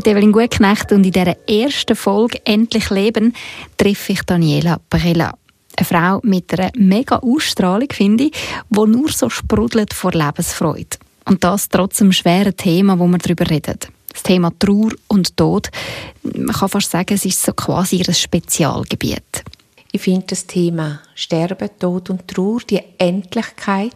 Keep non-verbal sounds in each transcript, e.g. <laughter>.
Bin Evelyn Gutknecht und in dieser ersten Folge «Endlich Leben» treffe ich Daniela Perella. Eine Frau mit einer mega Ausstrahlung, finde ich, die nur so sprudelt vor Lebensfreude. Und das trotz dem schweren Thema, wo wir darüber reden. Das Thema Trauer und Tod. Man kann fast sagen, es ist so quasi ihr Spezialgebiet. Ich finde das Thema Sterben, Tod und Trauer, die Endlichkeit,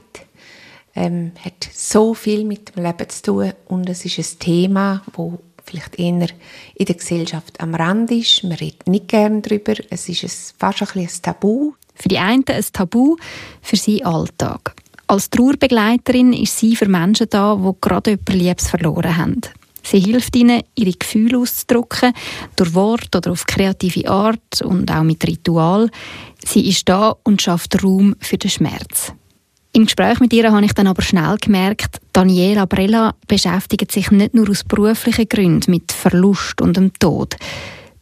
ähm, hat so viel mit dem Leben zu tun und es ist ein Thema, wo vielleicht eher in der Gesellschaft am Rand ist. Man redet nicht gern darüber. Es ist ein, fast ein, ein Tabu. Für die einen ein Tabu, für sie Alltag. Als Trauerbegleiterin ist sie für Menschen da, die gerade jemanden Liebes verloren haben. Sie hilft ihnen, ihre Gefühle auszudrücken, durch Wort oder auf kreative Art und auch mit Ritual. Sie ist da und schafft Raum für den Schmerz. Im Gespräch mit ihr habe ich dann aber schnell gemerkt, Daniela Brella beschäftigt sich nicht nur aus beruflichen Gründen mit Verlust und dem Tod.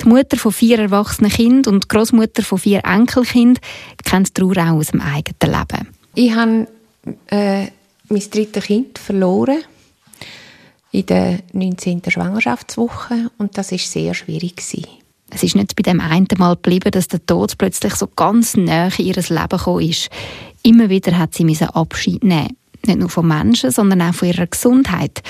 Die Mutter von vier erwachsenen Kindern und die Großmutter von vier Enkelkindern kennt Trauer auch aus dem eigenen Leben. Ich habe äh, mein drittes Kind verloren in der 19. Schwangerschaftswoche und das ist sehr schwierig gewesen. Es ist nicht bei dem einen Mal geblieben, dass der Tod plötzlich so ganz nahe in ihr Leben gekommen ist. Immer wieder hat sie Abschied nehmen. Nicht nur von Menschen, sondern auch von ihrer Gesundheit.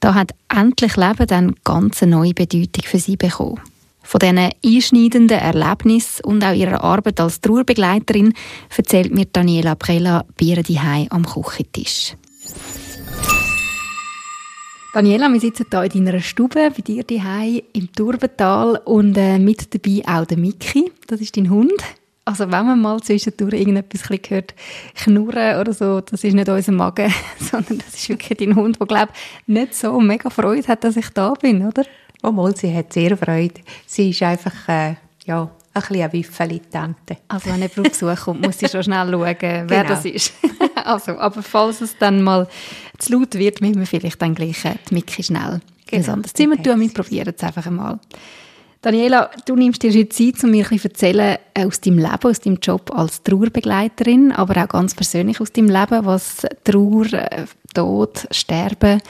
Da hat endlich Leben dann ganz eine neue Bedeutung für sie bekommen. Von diesen einschneidenden Erlebnissen und auch ihrer Arbeit als Trauerbegleiterin erzählt mir Daniela Prella bei ihr am Küchentisch. Daniela, wir sitzen hier in deiner Stube bei dir daheim im Turbental und äh, mit dabei auch der Miki. Das ist dein Hund. Also wenn man mal zwischendurch irgendetwas hört, knurren oder so, das ist nicht unser Magen, <laughs> sondern das ist wirklich dein Hund, der, glaube nicht so mega Freude hat, dass ich da bin, oder? Oh, mal, sie hat sehr Freude. Sie ist einfach, äh, ja, ein bisschen eine Wiffeli-Tante. Also wenn jemand auf Besuch kommt, muss ich schon schnell schauen, wer genau. das ist. <laughs> also, aber falls es dann mal zu laut wird, müssen wir vielleicht dann gleich äh, die Mickey schnell genau. in ein anderes Zimmer tun. Wir probieren es einfach einmal. Daniela, du nimmst dir jetzt Zeit, um mir ein bisschen erzählen äh, aus deinem Leben, aus deinem Job als Trauerbegleiterin, aber auch ganz persönlich aus deinem Leben, was Trauer, äh, Tod, Sterben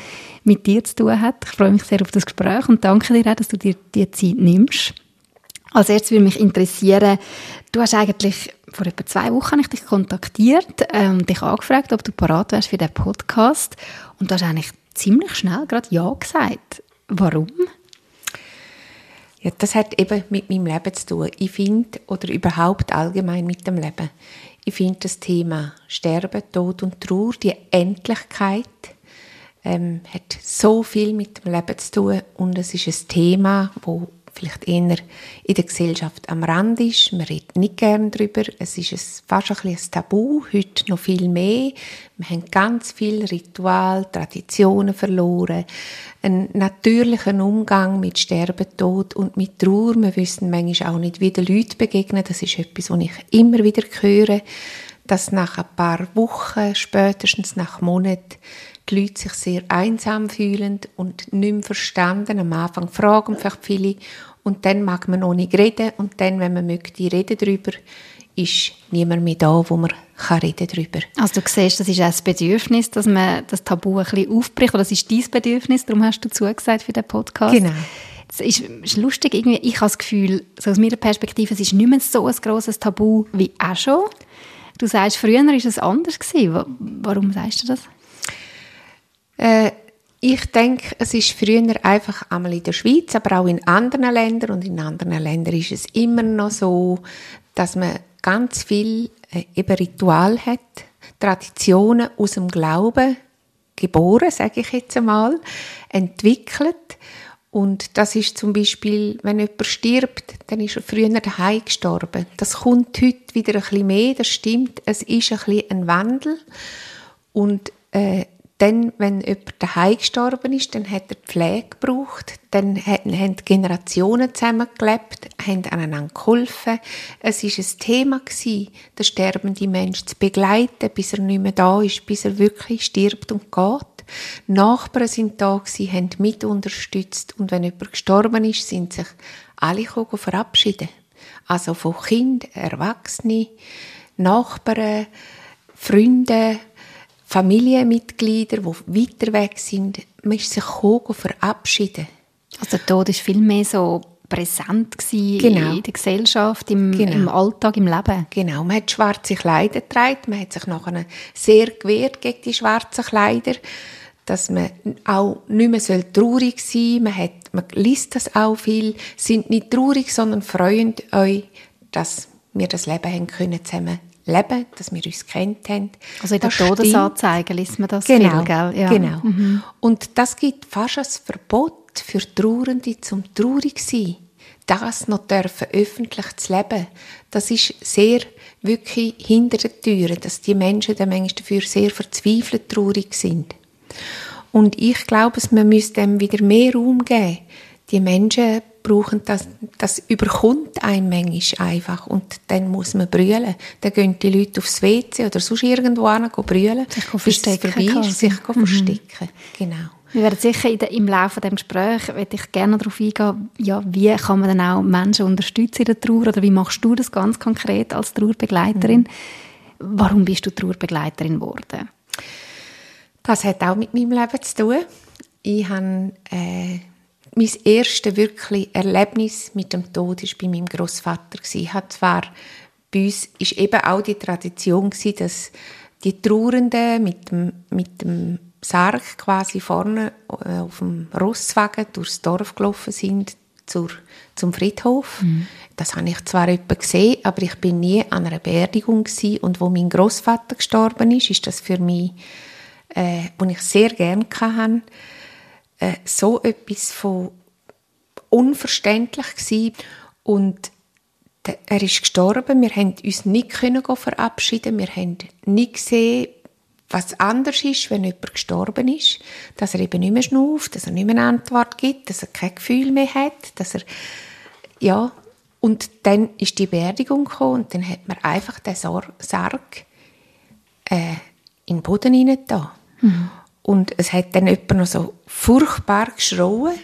mit dir zu tun hat. Ich freue mich sehr auf das Gespräch und danke dir auch, dass du dir die Zeit nimmst. Als erstes würde mich interessieren, du hast eigentlich vor etwa zwei Wochen ich dich kontaktiert und ähm, dich angefragt, ob du parat wärst für den Podcast und du hast eigentlich ziemlich schnell gerade Ja gesagt. Warum? Ja, das hat eben mit meinem Leben zu tun. Ich finde, oder überhaupt allgemein mit dem Leben, ich finde das Thema Sterben, Tod und Trauer, die Endlichkeit, ähm, hat so viel mit dem Leben zu tun und es ist ein Thema, wo vielleicht eher in der Gesellschaft am Rand ist. Man redet nicht gern darüber. Es ist ein, fast ein, ein Tabu, heute noch viel mehr. Wir haben ganz viele Ritual, Traditionen verloren. Einen natürlichen Umgang mit Sterben, Tod und mit Trauer. Wir wissen manchmal auch nicht, wie den Leuten begegnen. Das ist etwas, was ich immer wieder höre, dass nach ein paar Wochen, spätestens nach Monaten, die Leute sich sehr einsam fühlen und nicht mehr verstanden. Am Anfang fragen vielleicht viele und dann mag man noch nicht reden und dann, wenn man möchte reden darüber, ist niemand mehr da, wo man kann reden darüber. Also du siehst, das ist auch das Bedürfnis, dass man das Tabu ein bisschen aufbricht, oder das ist dein Bedürfnis, darum hast du zugesagt für den Podcast. Genau. Es ist, ist, lustig, irgendwie, ich habe das Gefühl, so aus meiner Perspektive, es ist nicht mehr so ein grosses Tabu wie auch schon. Du sagst, früher war es anders. Gewesen. Warum sagst du das? Äh, ich denke, es ist früher einfach einmal in der Schweiz, aber auch in anderen Ländern und in anderen Ländern ist es immer noch so, dass man ganz viel äh, eben Ritual hat, Traditionen aus dem Glauben geboren, sage ich jetzt einmal, entwickelt. Und das ist zum Beispiel, wenn jemand stirbt, dann ist er früher daheim gestorben. Das kommt heute wieder ein bisschen mehr, das stimmt. Es ist ein bisschen ein Wandel. Und äh, dann, wenn jemand daheim gestorben ist, dann hat er Pflege gebraucht, dann haben Generationen zusammengelebt, haben aneinander geholfen. Es war ein Thema den sterbenden Menschen zu begleiten, bis er nicht mehr da ist, bis er wirklich stirbt und geht. Nachbarn sind da gewesen, haben mit unterstützt und wenn jemand gestorben ist, sind sich alle verabschieden. Also von Kind, Erwachsene, Nachbarn, Freunde, Familienmitglieder, die weiter weg sind, man ist sich verabschieden. Also der Tod ist viel mehr so präsent genau. in der Gesellschaft, im, genau. im, Alltag, im Leben. Genau, man hat schwarze Kleider getragen, man hat sich nachher sehr gewehrt gegen die schwarzen Kleider, dass man auch nicht mehr traurig sein soll. Man, hat, man liest das auch viel, sind nicht traurig, sondern freuen euch, dass wir das Leben haben können zusammen leben, dass wir uns kennt haben. Also in der Todesanzeige liest man das genau, viel, gell? Ja. Genau. Mhm. Und das gibt fast ein Verbot für Trauernde zum traurig sein. Das noch dürfen öffentlich zu leben, das ist sehr wirklich hinter den Türen, dass die Menschen dann manchmal dafür sehr verzweifelt traurig sind. Und ich glaube, man müsste dem wieder mehr Raum geben. Die Menschen brauchen, das, das überkommt einem manchmal einfach und dann muss man brüllen. Dann gehen die Leute aufs WC oder sonst irgendwo hin brüllen, sich verstecken, vorbei ist, sich mhm. verstecken. Genau. Wir werden sicher der, im Laufe des Gesprächs ich gerne darauf eingehen, ja, wie kann man dann auch Menschen unterstützen in der Trauer oder wie machst du das ganz konkret als Trauerbegleiterin? Mhm. Warum bist du Trauerbegleiterin geworden? Das hat auch mit meinem Leben zu tun. Ich habe äh, mein erstes wirklich Erlebnis mit dem Tod war bei meinem Großvater. Ich hatte zwar bei uns ist eben auch die Tradition gewesen, dass die Trauernden mit dem, mit dem Sarg quasi vorne äh, auf dem Rosswagen durchs Dorf gelaufen sind zur, zum Friedhof. Mhm. Das habe ich zwar etwa gesehen, aber ich bin nie an einer Beerdigung gewesen. und wo mein Großvater gestorben ist, ist das für mich, äh, wo ich sehr gerne hatte, äh, so etwas von unverständlich gewesen. und er ist gestorben, wir haben uns nicht können verabschieden, wir haben nicht gesehen, was anders ist, wenn jemand gestorben ist, dass er eben nicht mehr schnauft, dass er nicht mehr eine Antwort gibt, dass er kein Gefühl mehr hat, dass er, ja, und dann ist die Beerdigung gekommen und dann hat man einfach den Sarg äh, in den Boden hinein mhm. Und es hat dann jemand noch so furchtbar geschrauen.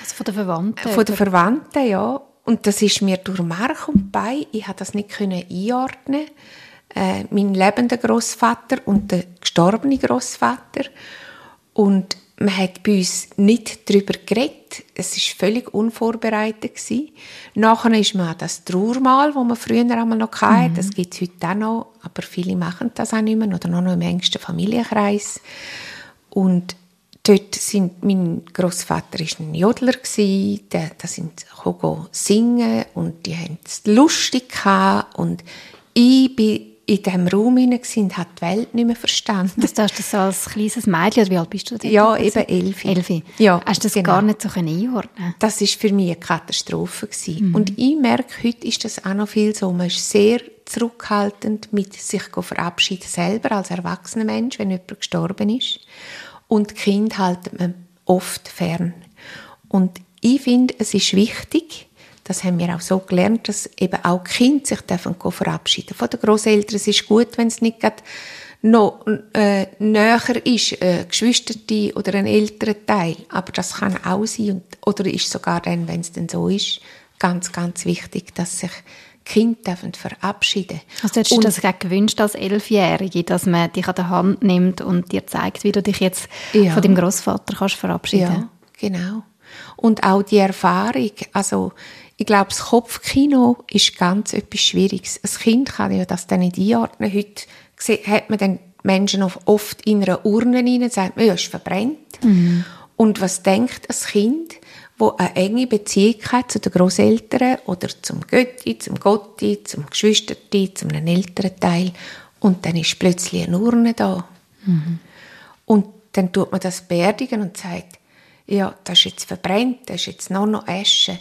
Also von den Verwandten? Von den Verwandten, ja. Und das ist mir durch Mark und Bein, ich konnte das nicht einordnen. Äh, mein lebender Großvater und der gestorbene Großvater. Und man hat bei uns nicht darüber geredet. Es war völlig unvorbereitet. Gewesen. Nachher ist man das Trauermal, das man früher einmal noch hatte. Mhm. Das gibt es heute auch noch, aber viele machen das auch nicht mehr oder nur noch im engsten Familienkreis. Und dort sind mein Großvater ist ein Jodler gsi, der, da sind singen und die haben es lustig gehabt und ich bin in diesem Raum und hat die Welt nicht mehr verstanden. Das hast du so als kleines Mädchen, wie alt bist du denn? Ja, eben elf. elf. Ja, hast du das genau. gar nicht so einordnen Das war für mich eine Katastrophe. Mhm. Und ich merke, heute ist das auch noch viel so. Man ist sehr zurückhaltend mit sich verabschieden selber als erwachsener Mensch, wenn jemand gestorben ist. Und Kind halten man oft fern. Und ich finde, es ist wichtig, das haben wir auch so gelernt, dass eben auch Kinder sich dürfen verabschieden von den Großeltern. Es ist gut, wenn es nicht noch äh, näher ist, äh, Geschwisterte oder ein älterer Teil. Aber das kann auch sein und, oder ist sogar dann, wenn es denn so ist, ganz, ganz wichtig, dass sich Kind dürfen verabschieden. Also hättest du das gewünscht als Elfjährige, dass man dich an der Hand nimmt und dir zeigt, wie du dich jetzt ja. von deinem Großvater kannst verabschieden? Ja, genau. Und auch die Erfahrung, also ich glaube, das Kopfkino ist ganz etwas Schwieriges. Ein Kind kann ja das dann nicht einordnen. Heute hat man dann Menschen oft in einer Urne rein und sagt, ja, ist verbrennt. Mhm. Und was denkt ein Kind, wo eine enge Beziehung hat zu den Großeltern oder zum Götti, zum Gotti, zum Geschwisterti, zum einem älteren Teil und dann ist plötzlich eine Urne da. Mhm. Und dann tut man das beerdigen und sagt, ja, das ist jetzt verbrennt, das ist jetzt nur noch Asche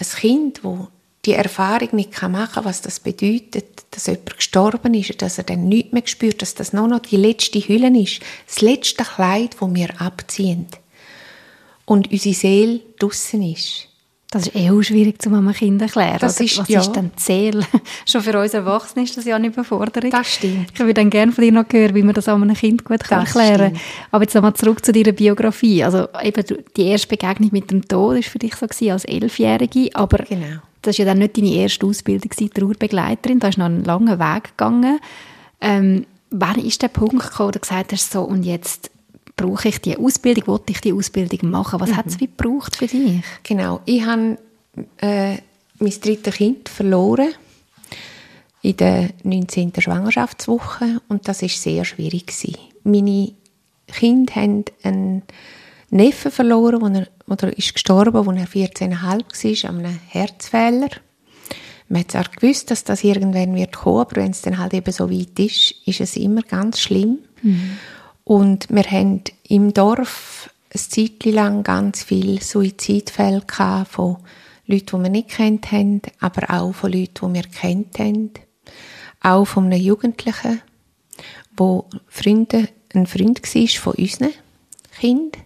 ein Kind, wo die Erfahrung nicht machen kann, was das bedeutet, dass jemand gestorben ist, dass er dann nichts mehr spürt, dass das nur noch die letzte Hülle ist, das letzte Kleid, das wir abziehen und unsere Seele draussen ist. Das ist eh auch schwierig zu einem Kind erklären. Das ist, Was ja. ist denn Seele? <laughs> Schon für uns Erwachsene ist das ja eine Überforderung. Das stimmt. Ich würde dann gerne von dir noch hören, wie man das einem Kind gut kann Das erklären kann. Aber jetzt nochmal zurück zu deiner Biografie. Also eben die erste Begegnung mit dem Tod war für dich so gewesen, als Elfjährige, aber Genau. das war ja dann nicht deine erste Ausbildung, gewesen, Trauerbegleiterin. Da ist noch einen langen Weg gegangen. Ähm, wann ist der Punkt gekommen, wo du gesagt hast, so und jetzt brauche ich die Ausbildung, wollte ich die Ausbildung machen? Was hat Mhm. es wie gebraucht für dich? Genau. Ich habe äh, mein drittes Kind verloren in der 19. Schwangerschaftswoche und das ist sehr schwierig gewesen. Meine Kinder haben einen Neffen verloren, wo er, oder ist gestorben, als er 14,5 war, an einem Herzfehler. Man hat zwar gewusst, dass das irgendwann wird kommen, aber wenn es dann halt eben so weit ist, ist es immer ganz schlimm. Und wir haben im Dorf ein Zeitchen lang ganz viele Suizidfälle von Leuten, die wir nicht kennt haben, aber auch von Leuten, die wir kennt haben. Auch von einem Jugendlichen, wo Freunde, ein Freund war von unseren Kindern.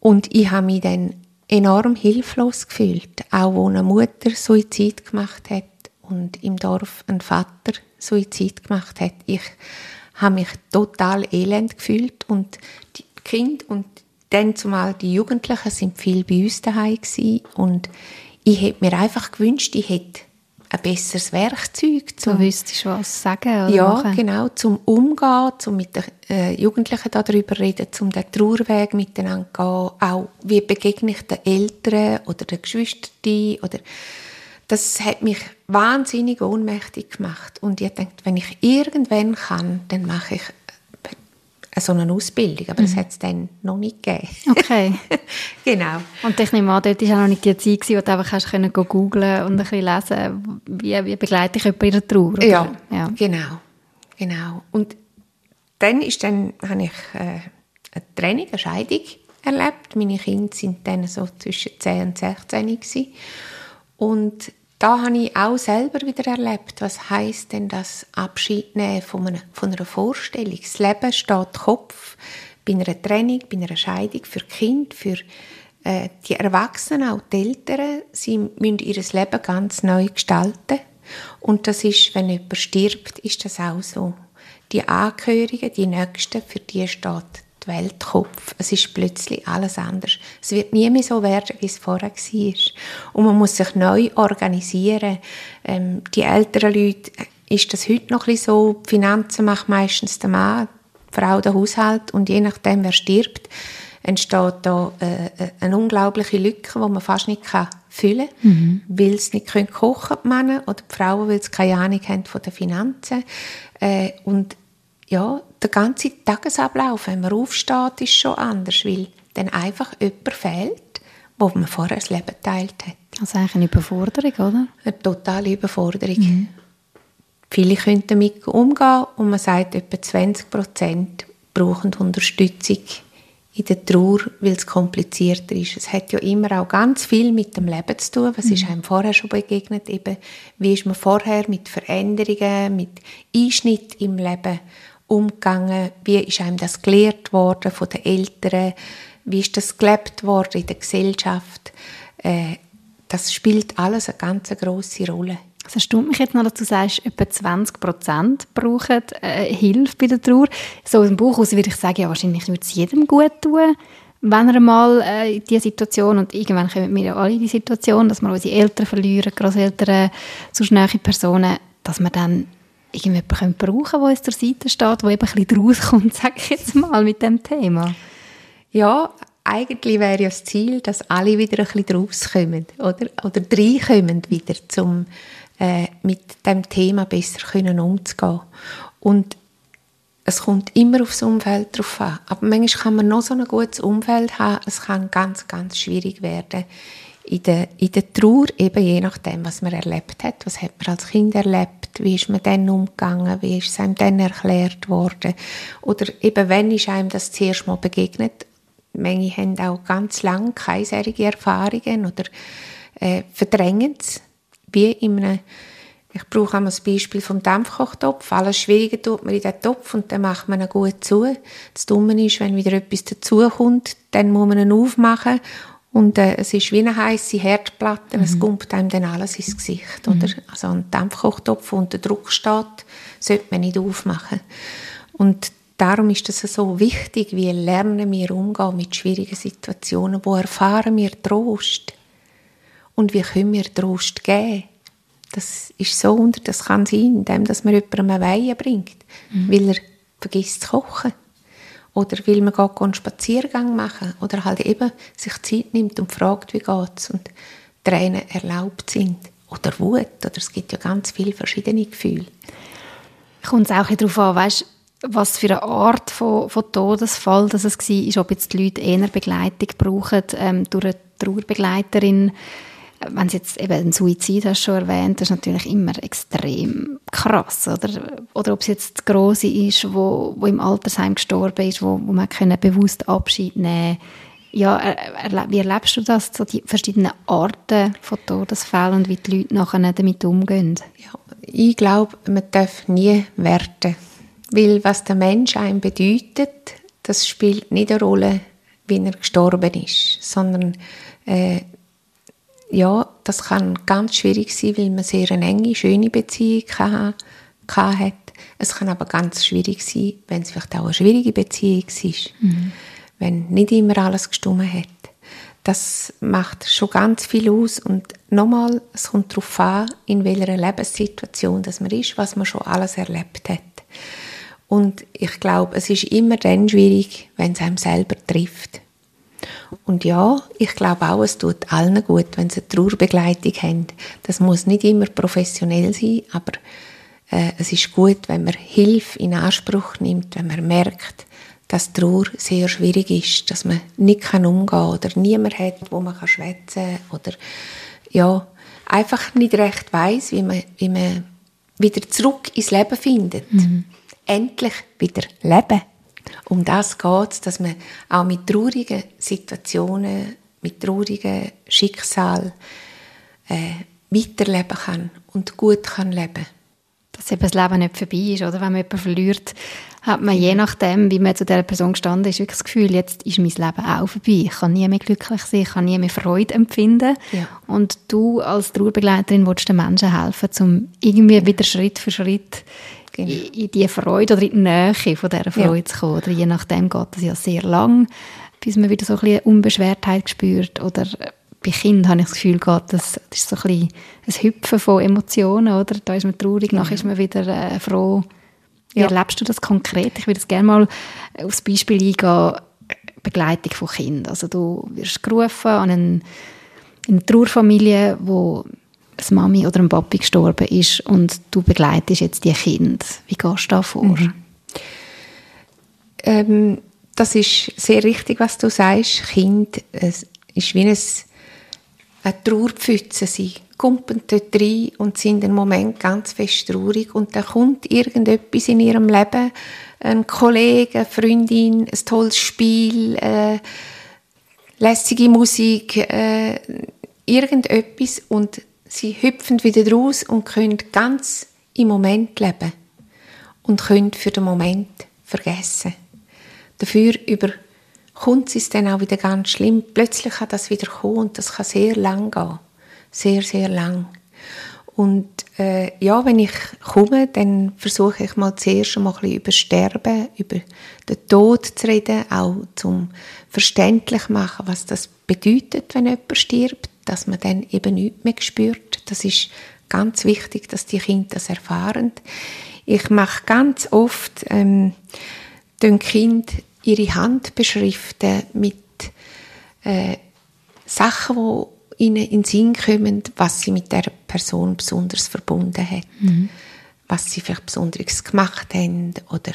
Und ich habe mich dann enorm hilflos gefühlt, auch wo eine Mutter Suizid gemacht hat und im Dorf ein Vater Suizid gemacht hat. Ich habe mich total elend gefühlt und die Kinder und dann zumal die Jugendlichen sind viel bei uns daheim und ich hätte mir einfach gewünscht, ich hätte ein besseres Werkzeug Du zum wüsstest was sagen oder ja, machen. genau, zum Umgehen, zum mit den äh, Jugendlichen darüber reden, zum den Trauerweg miteinander gehen, auch wie begegne ich den Eltern oder den Geschwistern oder das hat mich wahnsinnig ohnmächtig gemacht und ich dachte, wenn ich irgendwann kann, dann mache ich äh, so eine Ausbildung, aber das hat es dann noch nicht gegeben. Okay. <laughs> genau. Und ich nehme an, dort war auch noch nicht die Zeit, gewesen, wo du einfach hast können googlen und ein bisschen lesen, wie, wie begleite ich jemanden in der Trauer. Ja, ja. genau, genau. Und dann ist dann habe ich äh, eine Trennung, eine Scheidung erlebt. Meine Kinder sind dann so zwischen 10 und 16 gewesen. Und da habe ich auch selber wieder erlebt, was heißt denn das Abschied nehmen von einer, von einer Vorstellung. Das Leben steht Kopf bei einer Trennung, bei einer Scheidung für Kinder, für äh, die Erwachsenen, auch die Eltern. Sie müssen ihr Leben ganz neu gestalten. Und das ist, wenn jemand stirbt, ist das auch so. Die Angehörigen, die Nächsten, für die steht die Welt Kopf. Es ist plötzlich alles anders. Es wird nie mehr so werden, wie es vorher war. Und man muss sich neu organisieren. Ähm, die älteren Leute, äh, ist das heute noch ein bisschen so, die Finanzen macht meistens der Mann, die Frau den Haushalt und je nachdem, wer stirbt, entsteht da äh, äh, eine unglaubliche Lücke, die man fast nicht kann füllen kann, weil sie nicht können kochen die Männer oder die Frauen, weil sie keine Ahnung haben von den Finanzen. Äh, und ja, der ganze Tagesablauf, wenn man aufsteht, ist schon anders, weil dann einfach jemand fehlt, wo man vorher das Leben geteilt hat. Das ist eigentlich eine Überforderung, oder? Eine totale Überforderung. Viele können damit umgehen und man sagt, etwa 20 Prozent brauchen Unterstützung in der Trauer, weil es komplizierter ist. Es hat ja immer auch ganz viel mit dem Leben zu tun. Was ist einem vorher schon begegnet? Eben, wie ist man vorher mit Veränderungen, mit Einschnitt im Leben umgegangen? Wie ist einem das gelehrt worden von den Eltern? Wie ist das gelebt worden in der Gesellschaft? Äh, das spielt alles eine ganz große Rolle. Es erstaunt mich jetzt noch, dass du sagst, etwa 20 Prozent brauchen äh, Hilfe bei der Trauer. So aus dem Buch aus würde ich sagen, ja, wahrscheinlich würde es jedem gut tun, wenn er mal äh, in diese Situation, und irgendwann kommen wir ja alle in die Situation, dass wir unsere Eltern verlieren, Großeltern, sonst nahe Personen, dass wir dann irgendjemanden brauchen der uns zur Seite steht, der eben ein bisschen rauskommt, <laughs> sage ich jetzt mal, mit dem Thema. Ja, eigentlich wäre ja das Ziel, dass alle wieder ein bisschen draus kommen, oder? Oder reinkommen wieder, um äh, mit dem Thema besser können umzugehen. Und es kommt immer aufs Umfeld drauf an. Aber manchmal kann man noch so ein gutes Umfeld haben, es kann ganz, ganz schwierig werden. In der, in der Trauer, eben je nachdem, was man erlebt hat, was hat man als Kind erlebt, wie ist man dann umgegangen, wie ist es einem dann erklärt worden, oder eben, wenn ist einem das zuerst mal begegnet, Manche haben auch ganz lange keine solche Erfahrungen oder äh, verdrängen es wie in einem ich brauche einmal das Beispiel vom Dampfkochtopf. Alles Schwierige tut man in den Topf und dann macht man ihn gut zu. Das Dumme ist, wenn wieder etwas dazukommt, dann muss man ihn aufmachen und äh, es ist wie eine heiße Herdplatte, mhm. es kommt einem dann alles ins Gesicht. Mhm. Oder? Also ein Dampfkochtopf, der unter Druck steht, sollte man nicht aufmachen. Und darum ist es so wichtig, wie lernen wir umgehen mit schwierigen Situationen, wo erfahren wir Trost und wie können wir Trost geben. Das ist so unter, das kann sein, indem dass man jemandem eine Weihe bringt, mhm. weil er vergisst zu kochen oder weil man geht einen Spaziergang machen oder halt eben sich Zeit nimmt und fragt, wie geht's und Tränen erlaubt sind oder Wut oder es gibt ja ganz viele verschiedene Gefühle. Kommt es auch darauf an, weißt, was für eine Art von, von Todesfall das es war, ob jetzt die Leute eher Begleitung brauchen ähm, durch eine Trauerbegleiterin wenn du jetzt eben einen Suizid hast schon erwähnt, das ist natürlich immer extrem krass, oder? Oder ob es jetzt die Grosse ist, wo, wo im Altersheim gestorben ist, wo, wo man können bewusst Abschied nehmen ja, wie erlebst du das, so die verschiedenen Arten von Todesfällen und wie die Leute nachher damit umgehen? Ja, ich glaube, man darf nie werten, weil was der Mensch einem bedeutet, das spielt nicht eine Rolle, wie er gestorben ist, sondern äh, ja, das kann ganz schwierig sein, weil man sehr eine enge, schöne Beziehung hat. Es kann aber ganz schwierig sein, wenn es vielleicht auch eine schwierige Beziehung ist, mhm. wenn nicht immer alles gestummen hat. Das macht schon ganz viel aus und nochmal, es kommt darauf an, in welcher Lebenssituation das man ist, was man schon alles erlebt hat. Und ich glaube, es ist immer dann schwierig, wenn es einem selber trifft. Und ja, ich glaube auch, es tut allen gut, wenn sie eine Trauerbegleitung haben. Das muss nicht immer professionell sein, aber äh, es ist gut, wenn man Hilfe in Anspruch nimmt, wenn man merkt, dass Trauer sehr schwierig ist, dass man nicht kann umgehen kann oder niemand hat, wo man kann schwätzen oder ja, einfach nicht recht weiß, wie man, wie man wieder zurück ins Leben findet. Mhm. Endlich wieder leben um das geht es, dass man auch mit traurigen Situationen, mit traurigen Schicksal äh, weiterleben kann und gut kann leben. Dass eben das Leben nicht vorbei ist, oder? Wenn man jemanden verliert, hat man je nachdem, wie man zu dieser Person gestanden ist, wirklich das Gefühl, jetzt ist mein Leben auch vorbei. Ich kann nie mehr glücklich sein, ich kann nie mehr Freude empfinden. Ja. Und du als Trauerbegleiterin willst den Menschen helfen, um irgendwie wieder Schritt für Schritt genau. in, die Freude oder in die Nähe von dieser Freude ja. zu kommen. Oder je nachdem geht es ja sehr lang, bis man wieder so ein bisschen Unbeschwertheit spürt. Oder bei Kindern habe ich das Gefühl, geht das, das ist so ein bisschen ein Hüpfen von Emotionen. Oder? Da ist man traurig, ja. nachher ist man wieder äh, froh. Wie ja. erlebst du das konkret? Ich würde gerne mal aufs Beispiel eingehen, Begleitung von Kindern. Also du wirst gerufen an eine, eine Trauerfamilie, wo eine Mami oder ein Papi gestorben ist und du begleitest jetzt die Kinder. Wie gehst du da vor? Mhm. Ähm, das ist sehr richtig, was du sagst. Kind ist wie ein, eine Trauerpfütze. Sie kumpen dort rein und sind einen Moment ganz fest traurig und dann kommt irgendetwas in ihrem Leben, ein Kollege, eine Freundin, ein tolles Spiel, äh, lässige Musik, äh, irgendetwas und Sie hüpfen wieder raus und können ganz im Moment leben und können für den Moment vergessen. Dafür überkommt es dann auch wieder ganz schlimm. Plötzlich kann das wieder kommen und das kann sehr lang gehen. Sehr, sehr lang. Und äh, ja, wenn ich komme, dann versuche ich mal zuerst mal ein bisschen über Sterben, über den Tod zu reden, auch zum verständlich machen, was das bedeutet, wenn jemand stirbt dass man dann eben nichts mehr spürt. Das ist ganz wichtig, dass die Kinder das erfahren. Ich mache ganz oft ähm, den Kind ihre Hand beschriften mit äh, Sachen, die ihnen in den Sinn kommen, was sie mit der Person besonders verbunden hat, mhm. was sie vielleicht Besonderes gemacht haben oder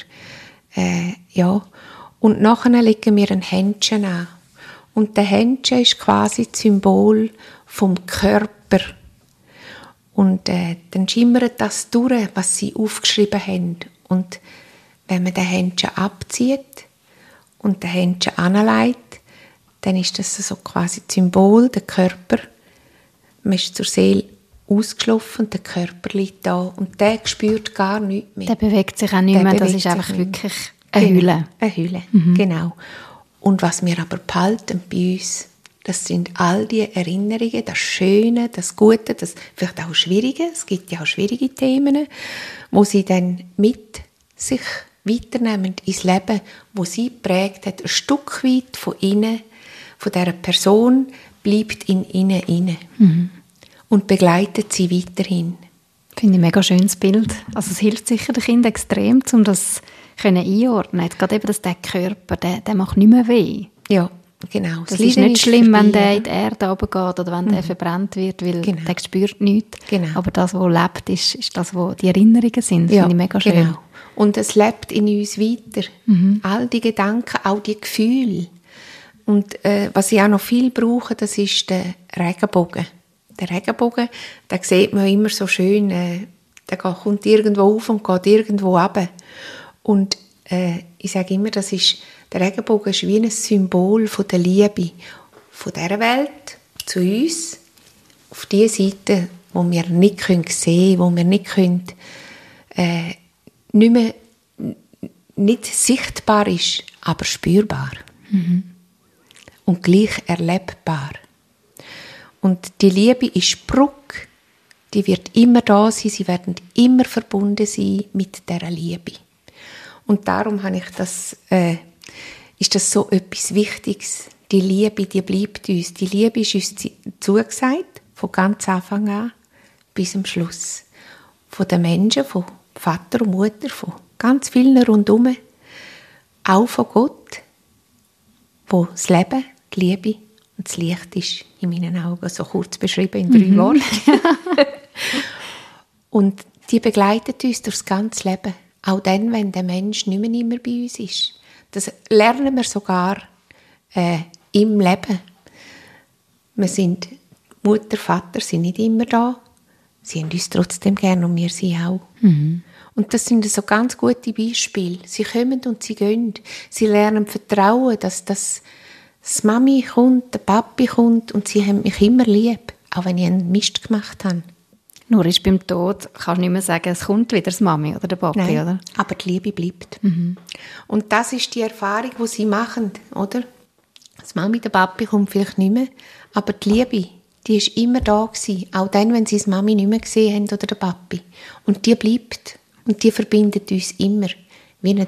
äh, ja. Und nachher legen wir ein Händchen an und der Händchen ist quasi das Symbol vom Körper. Und äh, dann schimmert das durch, was sie aufgeschrieben haben. Und wenn man den Händchen abzieht und den Händchen anlegt, dann ist das so quasi das Symbol, der Körper. Man ist zur Seele ausgeschlafen und der Körper liegt da und der spürt gar nichts mehr. Der bewegt sich auch nicht mehr, das ist einfach wirklich eine genau, Hülle. Eine Hülle, mhm. genau. Und was wir aber behalten bei uns, das sind all die Erinnerungen, das Schöne, das Gute, das vielleicht auch Schwierige, es gibt ja auch schwierige Themen, wo sie dann mit sich weiternehmen ins Leben, wo sie prägt hat, ein Stück weit von innen, von dieser Person, bleibt in ihnen inne mhm. und begleitet sie weiterhin. Finde ich ein mega schönes Bild. Also es hilft sicher den Kindern extrem, um das können einordnen. Gerade eben, dass der Körper, der, der macht nicht mehr weh. Ja, genau. Das, das ist nicht schlimm, wenn der in die Erde runtergeht oder wenn mhm. der verbrannt wird, weil genau. der spürt nichts. Genau. Aber das, was lebt, ist, ist das, was die Erinnerungen sind. Das ja, finde ich mega schön. Genau. Und es lebt in uns weiter. Mhm. All die Gedanken, auch die Gefühle. Und äh, was ich auch noch viel brauche, das ist der Regenbogen. Der Regenbogen, da sieht man immer so schön, äh, der kommt irgendwo auf und geht irgendwo ab. Und äh, ich sage immer, das ist, der Regenbogen ist wie ein Symbol von der Liebe von dieser Welt zu uns, auf die Seite, wo wir nicht können sehen können, wo wir nicht, können, äh, nicht mehr nicht sichtbar ist, aber spürbar. Mhm. Und gleich erlebbar. Und die Liebe ist Brücke, die wird immer da sein, sie werden immer verbunden sein mit der Liebe. Und darum habe ich das, äh, ist das so etwas Wichtiges. Die Liebe, die bleibt uns. Die Liebe ist uns zugesagt, von ganz Anfang an bis zum Schluss. Von den Menschen, von Vater und Mutter, von ganz vielen rundherum. Auch von Gott, wo das Leben, die Liebe und das Licht ist in meinen Augen so kurz beschrieben in drei mhm. Worten. <laughs> und die begleitet uns durch das ganze Leben. Auch dann, wenn der Mensch nicht mehr immer bei uns ist. Das lernen wir sogar äh, im Leben. Wir sind, Mutter, Vater sind nicht immer da. Sie haben uns trotzdem gern und wir sie auch. Mhm. Und das sind so ganz gute Beispiele. Sie kommen und sie gehen. Sie lernen Vertrauen, dass das, das Mami kommt, der Papi kommt und sie haben mich immer lieb, auch wenn ich einen Mist gemacht habe. Nur ist beim Tod, kannst du nicht mehr sagen, es kommt wieder das Mami oder der Papi, Nein, oder? aber die Liebe bleibt. Mhm. Und das ist die Erfahrung, die sie machen, oder? Das Mami, der Papi kommt vielleicht nicht mehr, aber die Liebe, die ist immer da gewesen, auch dann, wenn sie das Mami nicht mehr gesehen haben oder der Papi. Und die bleibt und die verbindet uns immer, wie eine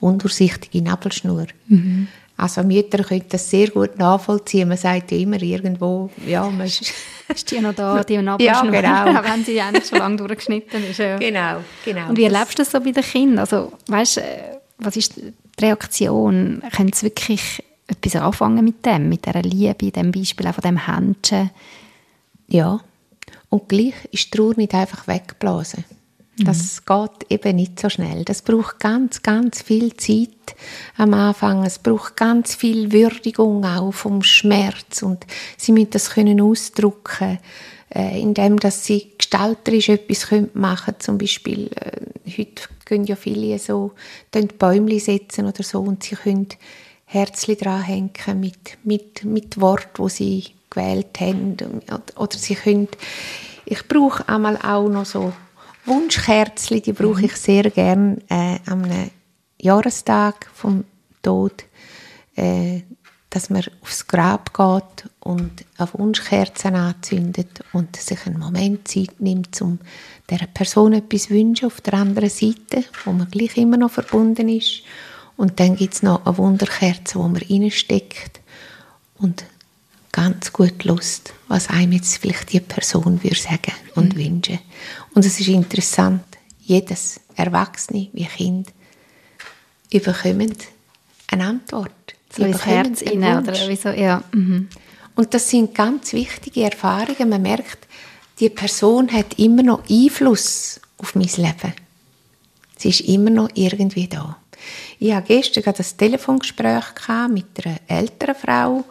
undurchsichtige Nabelschnur. Mhm. Also Mütter können das sehr gut nachvollziehen. Man sagt ja immer irgendwo, ja, man ist, ist die noch da, <laughs> die Nabelschnur, ja, genau. <laughs> wenn sie eigentlich schon lange durchgeschnitten ist. Ja. Genau, genau. Und wie erlebst du das so bei den Kindern? Also, weißt, was ist die Reaktion? Können sie wirklich etwas anfangen mit dem, mit dieser Liebe, dem Beispiel auch von dem Händchen? Ja, und gleich ist die Trauer nicht einfach weggeblasen. Das mhm. geht eben nicht so schnell. Das braucht ganz, ganz viel Zeit am Anfang. Es braucht ganz viel Würdigung auch vom Schmerz und sie müssen das können ausdrücken, äh, indem dass sie gestalterisch etwas machen können. Zum Beispiel äh, heute können ja viele so Bäume setzen oder so und sie können Herzli dranhängen mit mit mit Wort, wo sie gewählt haben oder sie können ich brauche einmal auch noch so Wunschkerzchen, die brauche mhm. ich sehr gern äh, am Jahrestag vom Tod, äh, dass man aufs Grab geht und eine Wunschkerze anzündet und sich einen Moment Zeit nimmt, um der Person etwas wünschen auf der anderen Seite, wo man gleich immer noch verbunden ist. Und dann gibt es noch eine Wunderkerze, wo man reinsteckt und ganz gut Lust, was einem jetzt vielleicht die Person würde sagen und mhm. wünschen. Und es ist interessant, jedes Erwachsene wie Kind überkommt eine Antwort. So ins Herz rein, oder wieso, ja. Mhm. Und das sind ganz wichtige Erfahrungen. Man merkt, die Person hat immer noch Einfluss auf mein Leben. Sie ist immer noch irgendwie da. Ich hatte gestern ein Telefongespräch mit einer älteren Frau,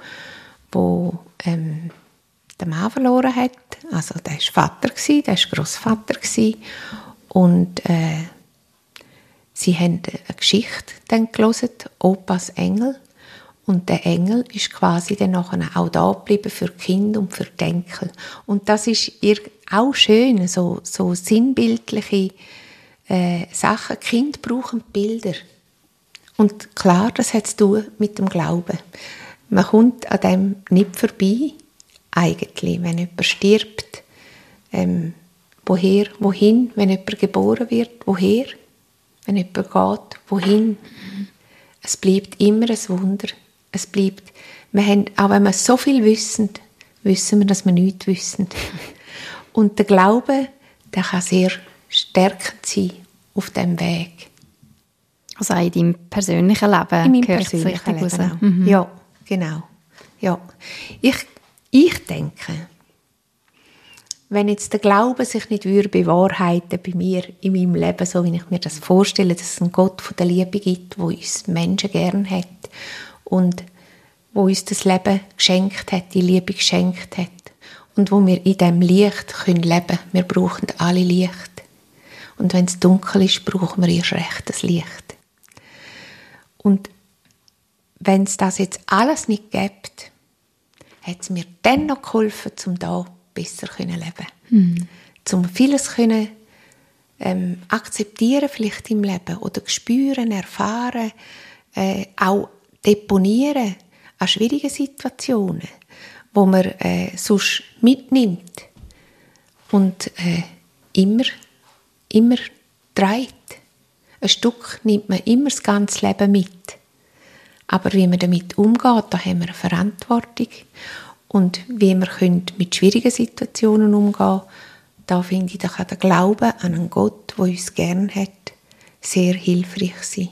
wo ähm, den Mann verloren hat. Also der war Vater, der war Grossvater. Und äh, sie haben eine Geschichte dann gelesen, Opas Engel. Und der Engel ist quasi dann auch da geblieben für Kind und für die Enkel. Und das ist ihr auch schön, so, so sinnbildliche äh, Sachen. Kind brauchen Bilder. Und klar, das hat zu tun mit dem Glauben. Man kommt an dem nicht vorbei, eigentlich, wenn jemand stirbt. Ähm, woher, wohin, wenn jemand geboren wird, woher, wenn jemand geht, wohin. Es bleibt immer ein Wunder. Es bleibt, wir haben, auch wenn wir so viel wissen, wissen wir, dass wir nichts wissen. <laughs> Und der Glaube, der kann sehr stärkend sein auf dem Weg. Also auch in deinem persönlichen Leben in meinem persönlichen Leben mhm. Ja, genau. Ja. Ich, ich denke, wenn jetzt der Glaube sich nicht würde bewahrheiten bei mir in meinem Leben, so wie ich mir das vorstelle, dass es einen Gott von der Liebe gibt, wo uns Menschen gern hat und wo uns das Leben geschenkt hat, die Liebe geschenkt hat und wo wir in dem Licht können leben. Wir brauchen alle Licht und wenn es dunkel ist, brauchen wir erst recht das Licht. Und wenn es das jetzt alles nicht gibt, hat es mir dann noch geholfen, um da besser zu leben. Mhm. Um vieles können, ähm, akzeptieren vielleicht im Leben oder spüren, erfahren, äh, auch deponieren an schwierigen Situationen, wo man äh, sonst mitnimmt und äh, immer, immer trägt. Ein Stück nimmt man immer das ganze Leben mit. Aber wie man damit umgeht, da haben wir eine Verantwortung. Und wie wir mit schwierigen Situationen umgehen können, da finde ich, da kann der Glaube an einen Gott, der uns gern hat, sehr hilfreich sein.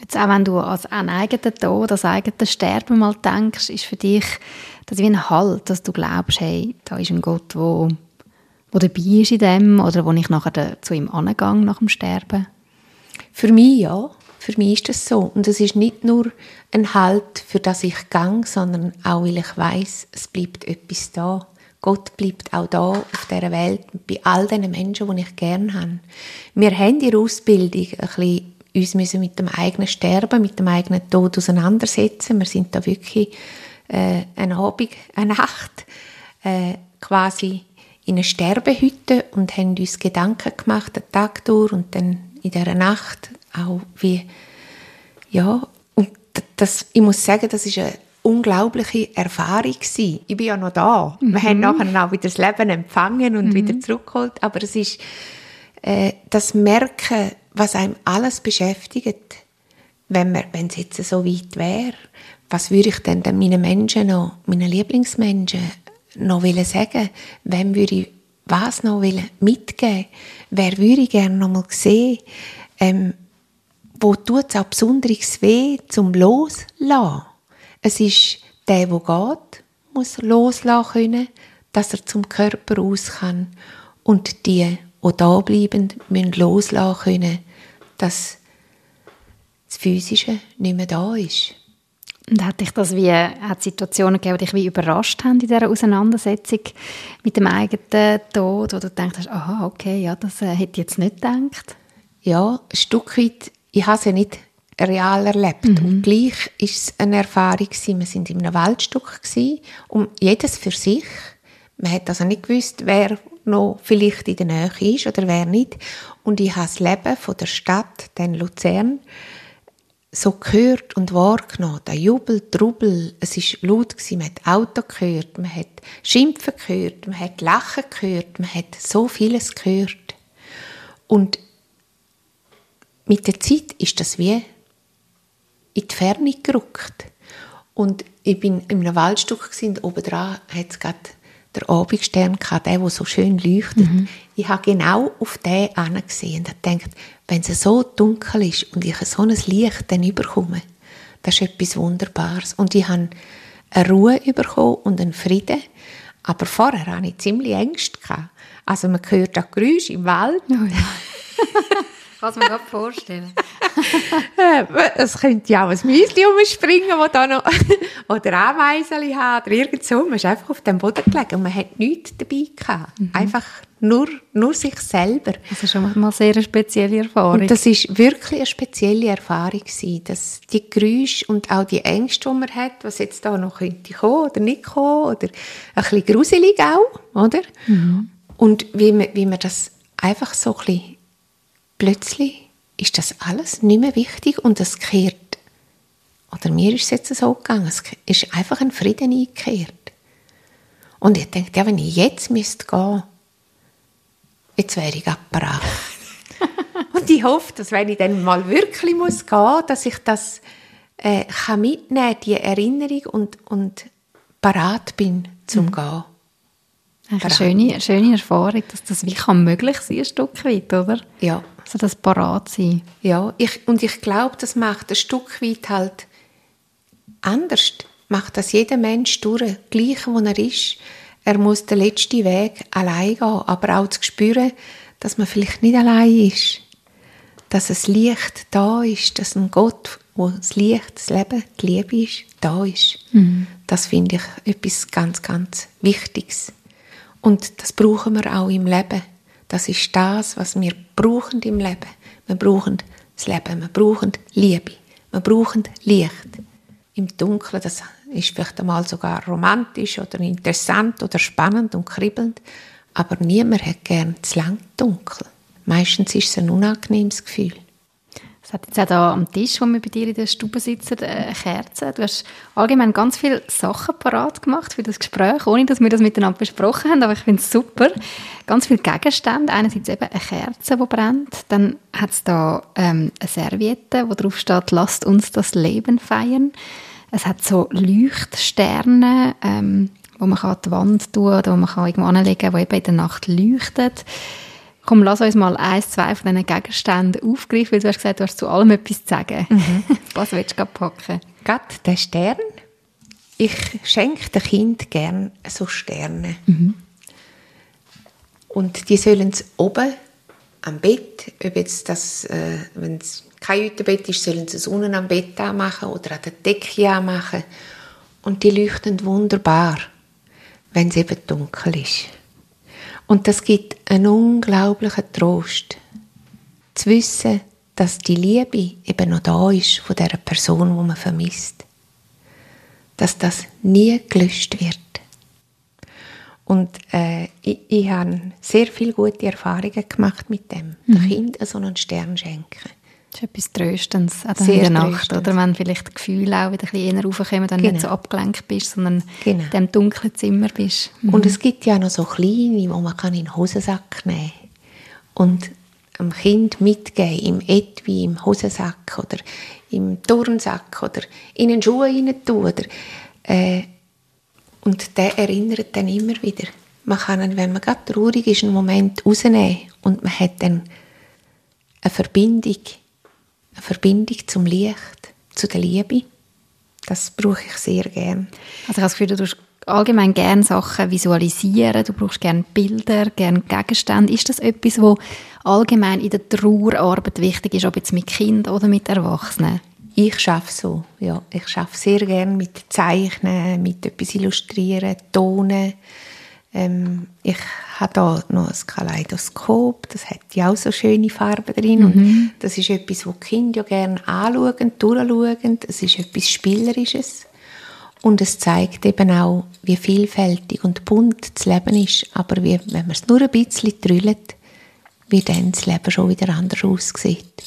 Jetzt auch wenn du an einen eigenen Tod, das eigene Sterben mal denkst, ist für dich das wie ein Halt, dass du glaubst, hey, da ist ein Gott, wo, wo dabei ist in dem oder wo ich nachher zu ihm angehe nach dem Sterben? Für mich ja. Für mich ist das so. Und es ist nicht nur ein Halt, für das ich gang, sondern auch, weil ich weiß, es bleibt etwas da. Gott bleibt auch da auf dieser Welt, bei all den Menschen, die ich gerne habe. Wir haben in der Ausbildung ein bisschen uns müssen mit dem eigenen Sterben, mit dem eigenen Tod auseinandersetzen. Wir sind da wirklich äh, eine Abend, eine Nacht äh, quasi in einer Sterbehütte und haben uns Gedanken gemacht, den Tag durch und dann in dieser Nacht auch wie, ja, und das, ich muss sagen, das ist eine unglaubliche Erfahrung gewesen. Ich bin ja noch da. Mhm. Wir haben nachher auch wieder das Leben empfangen und mhm. wieder zurückgeholt, aber es ist äh, das Merken, was einem alles beschäftigt, wenn man, wenn es jetzt so weit wäre, was würde ich denn, denn meinen Menschen noch, meinen Lieblingsmenschen noch sagen? Wem würde ich was noch mitgeben? Wer würde ich gerne noch mal sehen? Ähm, wo tut es auch besonders weh zum Loslassen. Es ist der, der geht, muss loslassen können, dass er zum Körper raus kann. Und die, die da bleiben, müssen loslassen können, dass das Physische nicht mehr da ist. Und hat dich das wie, hat Situationen gegeben, die dich wie überrascht haben in dieser Auseinandersetzung mit dem eigenen Tod, wo du denkst, aha, okay, ja, das äh, hätte ich jetzt nicht gedacht? Ja, ein Stück weit ich habe es ja nicht real erlebt. Mhm. Und gleich war es eine Erfahrung gewesen. Wir sind in einem Waldstück gewesen, und jedes für sich. Man hat also nicht gewusst, wer noch vielleicht in der Nähe ist oder wer nicht. Und ich habe das Leben von der Stadt, den Luzern, so gehört und wahrgenommen. Der Jubel, Trubel, es ist laut gewesen. Man hat Auto gehört, man hat Schimpfen gehört, man hat Lachen gehört, man hat so vieles gehört. Und mit der Zeit ist das wie in die Ferne gerückt. Und ich bin in einem Waldstück und oben dran hat es gerade der Abendstern gehabt, der, der so schön leuchtet. Mhm. Ich habe genau auf den angesehen und gedacht, wenn es so dunkel ist und ich so ein Licht dann überkomme, das ist etwas Wunderbares. Und ich habe eine Ruhe bekommen und einen Frieden. Aber vorher hatte ich ziemlich Ängste. Also man hört auch Geräusche im Wald. Oh ja. <laughs> Kann es mir gerade vorstellen. Äh, es könnte ja auch ein Müsli umspringen, wo da noch, <laughs> oder Ameisen hat, oder irgend so. Man ist einfach auf dem Boden gelegen und man hat nichts dabei gehabt. Mhm. Einfach nur, nur sich selber. Das ist schon mal sehr eine spezielle Erfahrung. Und das ist wirklich eine spezielle Erfahrung gewesen, dass die Geräusche und auch die Ängste, die man hat, was jetzt da noch könnte kommen oder nicht kommen, oder ein bisschen gruselig auch, oder? Mhm. Und wie man, wie man das einfach so ein bisschen plötzlich ist das alles nicht mehr wichtig und es kehrt, oder mir ist es jetzt so gegangen, es ist einfach ein Frieden eingekehrt. Und ich denke, ja, wenn ich jetzt müsste gehen, jetzt wäre ich apparat. <laughs> und ich hoffe, dass wenn ich dann mal wirklich muss gehen, dass ich das äh, kann mitnehmen, die Erinnerung und, und parat bin zum mhm. Gehen. Eine schöne, schöne Erfahrung, dass das wie kann möglich sein, ein Stück weit, oder? Ja. Also das parat sein. Ja, ich, und ich glaube, das macht ein Stück weit halt anders. Macht das jeder Mensch durch, gleich wo er ist. Er muss den letzten Weg allein gehen, aber auch zu spüren, dass man vielleicht nicht allein ist. Dass es Licht da ist, dass ein Gott, wo das Licht, das Leben, die Liebe ist, da ist. Mhm. Das finde ich etwas ganz, ganz Wichtiges. Und das brauchen wir auch im Leben. Das ist das, was wir brauchen im Leben. Wir brauchen das Leben, wir brauchen Liebe, wir brauchen Licht. Im Dunkeln, das ist vielleicht einmal sogar romantisch oder interessant oder spannend und kribbelnd, aber niemand hat gern zu lang dunkel. Meistens ist es ein unangenehmes Gefühl. Es hat jetzt auch da am Tisch, wo wir bei dir in der Stube sitzen, eine Kerze. Du hast allgemein ganz viele Sachen parat gemacht für das Gespräch, ohne dass wir das miteinander besprochen haben, aber ich finde es super. Ganz viele Gegenstände. Einerseits eben eine Kerze, die brennt. Dann hat es da ähm, eine Serviette, wo drauf steht, lasst uns das Leben feiern. Es hat so Leuchtsterne, ähm, wo man an die Wand tun oder wo man kann irgendwo anlegen kann, die eben in der Nacht leuchtet. Komm, lass uns mal ein, zwei von diesen Gegenständen aufgreifen, weil du hast gesagt, du hast zu allem etwas zu sagen. Mhm. <laughs> Was willst du packen? Gerade der Stern. Ich schenke dem Kind gerne so Sterne. Mhm. Und die sollen oben am Bett, ob jetzt das, äh, wenn es kein Hüttenbett ist, sollen sie es unten am Bett anmachen oder an der Decke anmachen. Und die leuchten wunderbar, wenn es eben dunkel ist. Und das gibt einen unglaublichen Trost, zu wissen, dass die Liebe eben noch da ist von der Person, wo man vermisst. Dass das nie gelöscht wird. Und äh, ich, ich habe sehr viele gute Erfahrungen gemacht mit dem. Mhm. Dem Kind so einen Stern schenken. Das ist etwas Tröstendes an der Nacht, oder? Wenn vielleicht die Gefühle auch wieder ein bisschen raufkommen, dann genau. nicht so abgelenkt bist, sondern genau. in diesem dunklen Zimmer bist. Mhm. Und es gibt ja noch so kleine, die man in den Hosensack nehmen kann. Und dem Kind mitgeben, im Etui, im Hosensack oder im Turnsack oder in den Schuh rein tun. Oder, äh, und der erinnert dann immer wieder. Man kann ihn, wenn man gerade traurig ist, einen Moment rausnehmen und man hat dann eine Verbindung eine Verbindung zum Licht, zu der Liebe. Das brauche ich sehr gern. Also ich habe das Gefühl, du tust allgemein gerne Sachen visualisieren, du brauchst gerne Bilder, gerne Gegenstände. Ist das etwas, was allgemein in der Trauerarbeit wichtig ist, ob jetzt mit Kindern oder mit Erwachsenen? Ich schaffe so, ja. Ich schaffe sehr gerne mit Zeichnen, mit etwas Illustrieren, Tonen. Ähm, ich habe da noch ein Kaleidoskop, das hat ja auch so schöne Farben drin. Mhm. Und das ist etwas, wo die Kinder ja gerne anschauen, durchschauen. Es ist etwas Spielerisches. Und es zeigt eben auch, wie vielfältig und bunt das Leben ist. Aber wie, wenn man es nur ein bisschen trüllt, wie dann das Leben schon wieder anders aussieht.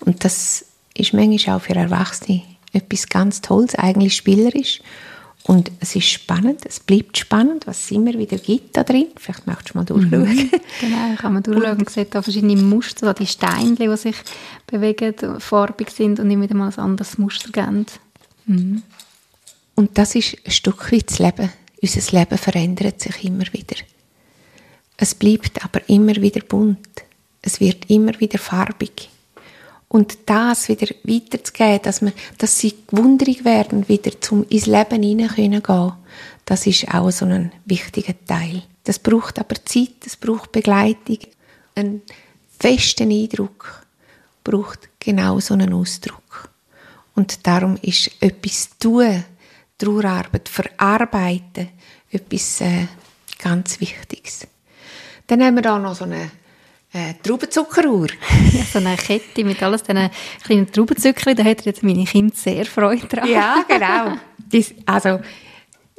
Und das ist manchmal auch für Erwachsene etwas ganz Tolles, eigentlich spielerisch. Und es ist spannend, es bleibt spannend, was es immer wieder gibt da drin. Vielleicht möchtest du mal durchschauen. Mhm. <laughs> Genau, kann man durchschauen und sieht da verschiedene Muster, die Steine, die sich bewegen, farbig sind und immer wieder mal ein anderes Muster geben. Mhm. Und das ist ein Stück weit das Leben. Unser Leben verändert sich immer wieder. Es bleibt aber immer wieder bunt. Es wird immer wieder farbig und das wieder weiterzugeben, dass, man, dass sie gewundrig werden, wieder zum ins Leben hinein gehen das ist auch so ein wichtiger Teil. Das braucht aber Zeit, das braucht Begleitung, einen festen Eindruck braucht genau so einen Ausdruck. Und darum ist etwas tun, Trauerarbeit verarbeiten, etwas äh, ganz Wichtiges. Dann haben wir da noch so eine äh, Traubenzuckeruhr. Ja, <laughs> so eine Kette mit alles diesen kleinen Traubenzuckern, da hätten jetzt meine Kinder sehr Freude dran. Ja, genau. <laughs> Das, also,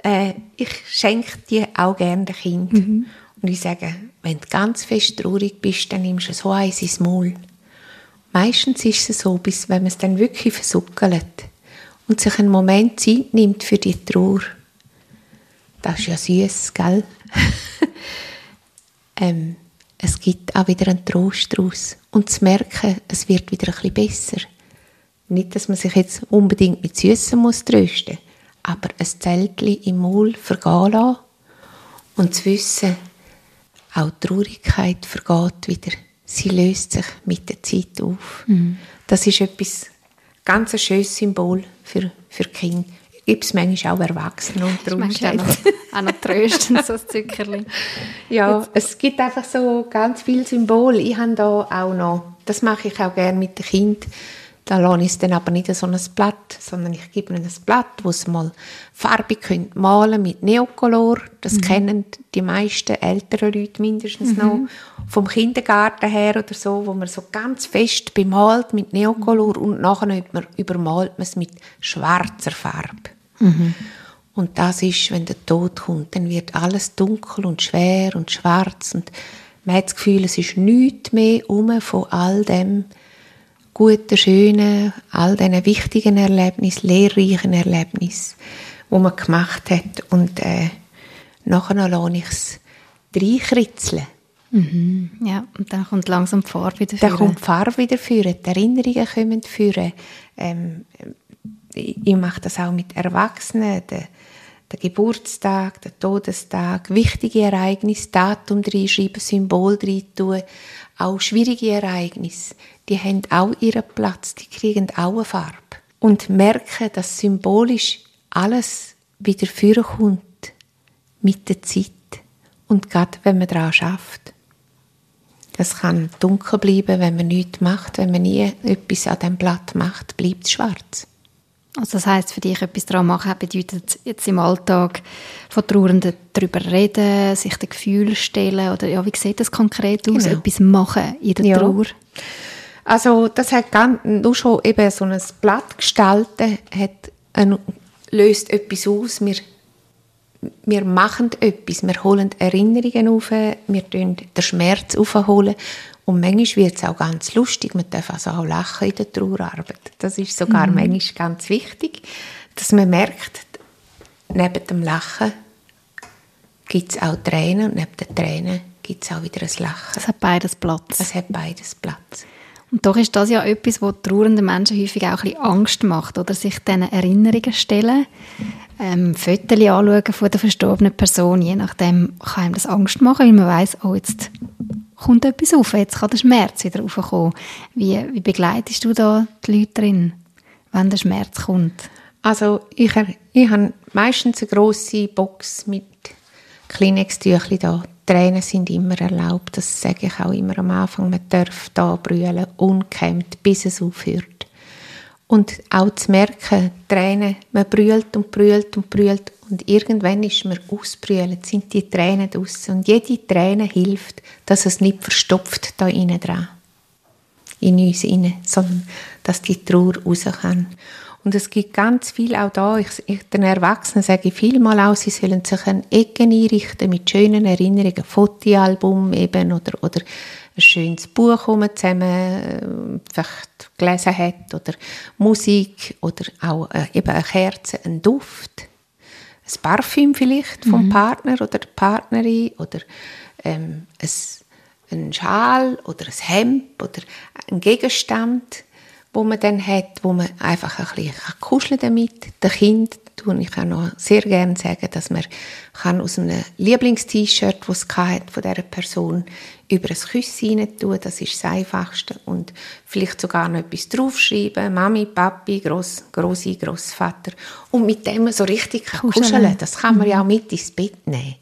äh, ich schenke die auch gerne den Kindern. Mhm. Und ich sage, wenn du ganz fest traurig bist, dann nimmst du so eins ins Maul. Meistens ist es so, bis wenn man es dann wirklich versuckelt und sich einen Moment Zeit nimmt für die Trauer. Das ist ja süß, gell? <laughs> ähm, es gibt auch wieder einen Trost daraus. Und zu merken, es wird wieder ein bisschen besser. Nicht, dass man sich jetzt unbedingt mit Süßem muss trösten aber ein Zeltchen im Maul vergehen lassen und zu wissen, auch die Traurigkeit vergeht wieder. Sie löst sich mit der Zeit auf. Mhm. Das ist etwas ganz ein schönes Symbol für, für Kinder. Gibt es manchmal auch Erwachsene unter Umständen. auch noch trösten, so ein Zuckerli. Ja, Jetzt. es gibt einfach so ganz viele Symbole. Ich habe da auch noch, das mache ich auch gerne mit den Kindern, da lasse ich es dann aber nicht so ein Blatt, sondern ich gebe ihnen ein Blatt, wo sie mal farbig können malen mit Neocolor. Das mhm. kennen die meisten älteren Leute mindestens mhm. noch. Vom Kindergarten her oder so, wo man so ganz fest bemalt mit Neocolor und nachher übermalt man es mit schwarzer Farbe. Mhm. Und das ist, wenn der Tod kommt, dann wird alles dunkel und schwer und schwarz und man hat das Gefühl, es ist nichts mehr um von all dem, guten, schönen, all diesen wichtigen Erlebnissen, lehrreichen Erlebnissen, die man gemacht hat. Und äh, nachher lasse ich es reinkritzeln. Mhm, ja, und dann kommt langsam die Farbe wieder führen. Dann kommt die Farbe wieder führen, die Erinnerungen kommen führen. Ähm, ich mache das auch mit Erwachsenen, der, der Geburtstag, der Todestag, wichtige Ereignisse, Datum reinschreiben, Symbol rein tun, auch schwierige Ereignisse die haben auch ihren Platz, die kriegen auch eine Farbe. Und merken, dass symbolisch alles wieder vorkommt mit der Zeit und gerade wenn man daran schafft. Es kann dunkel bleiben, wenn man nichts macht. Wenn man nie etwas an dem Blatt macht, bleibt es schwarz. Also das heißt für dich etwas daran machen bedeutet jetzt im Alltag von Trauernden darüber reden, sich den Gefühl stellen oder ja, wie sieht das konkret aus? Genau. Etwas machen in der ja. Trauer? Also das hat ganz, nur schon eben so ein Blatt gestalten, hat ein, löst etwas aus. Wir, wir machen etwas, wir holen Erinnerungen auf, wir tun den Schmerz aufholen und manchmal wird es auch ganz lustig. Man darf also auch lachen in der Trauerarbeit. Das ist sogar mhm. manchmal ganz wichtig, dass man merkt, neben dem Lachen gibt es auch Tränen und neben den Tränen gibt es auch wieder ein Lachen. Es hat beides Platz. Es hat beides Platz. Und doch ist das ja etwas, was trauernden Menschen häufig auch ein bisschen Angst macht, oder sich diesen Erinnerungen stellen, ähm, Fotos anschauen von der verstorbenen Person, je nachdem kann einem das Angst machen, weil man weiß, oh, jetzt kommt etwas auf, jetzt kann der Schmerz wieder aufkommen. Wie, wie begleitest du da die Leute drin, wenn der Schmerz kommt? Also ich, ich habe meistens eine grosse Box mit Kleenex-Tüchli da Tränen sind immer erlaubt, das sage ich auch immer am Anfang. Man darf da brüllen, unkämmt, bis es aufhört. Und auch zu merken, Tränen, man brüllt und brüllt und brüllt und irgendwann ist man ausbrüllt, sind die Tränen draussen. Und jede Träne hilft, dass es nicht verstopft da innen dran. In uns innen, sondern dass die Trauer raus kann. Und es gibt ganz viel auch da. Ich, ich, den Erwachsenen sage ich vielmal auch, sie sollen sich ein Ecken einrichten mit schönen Erinnerungen, ein Fotoalbum eben oder, oder ein schönes Buch, das man zusammen äh, vielleicht gelesen hat oder Musik oder auch äh, eben eine Kerze, ein Duft, ein Parfüm vielleicht vom mhm. Partner oder der Partnerin oder ähm, ein, ein Schal oder ein Hemd oder ein Gegenstand wo man dann hat, wo man einfach ein bisschen kuscheln damit. Der Kind tue ich auch noch sehr gerne sagen, dass man kann aus einem Lieblingst-T-Shirt, das es hat von dieser Person, über ein Küsschen tun. Das ist das Einfachste. Und vielleicht sogar noch etwas draufschreiben. Mami, Papi, Gross, Grossi, Grossvater. Und mit dem so richtig kuscheln. Das kann man ja auch mit ins Bett nehmen.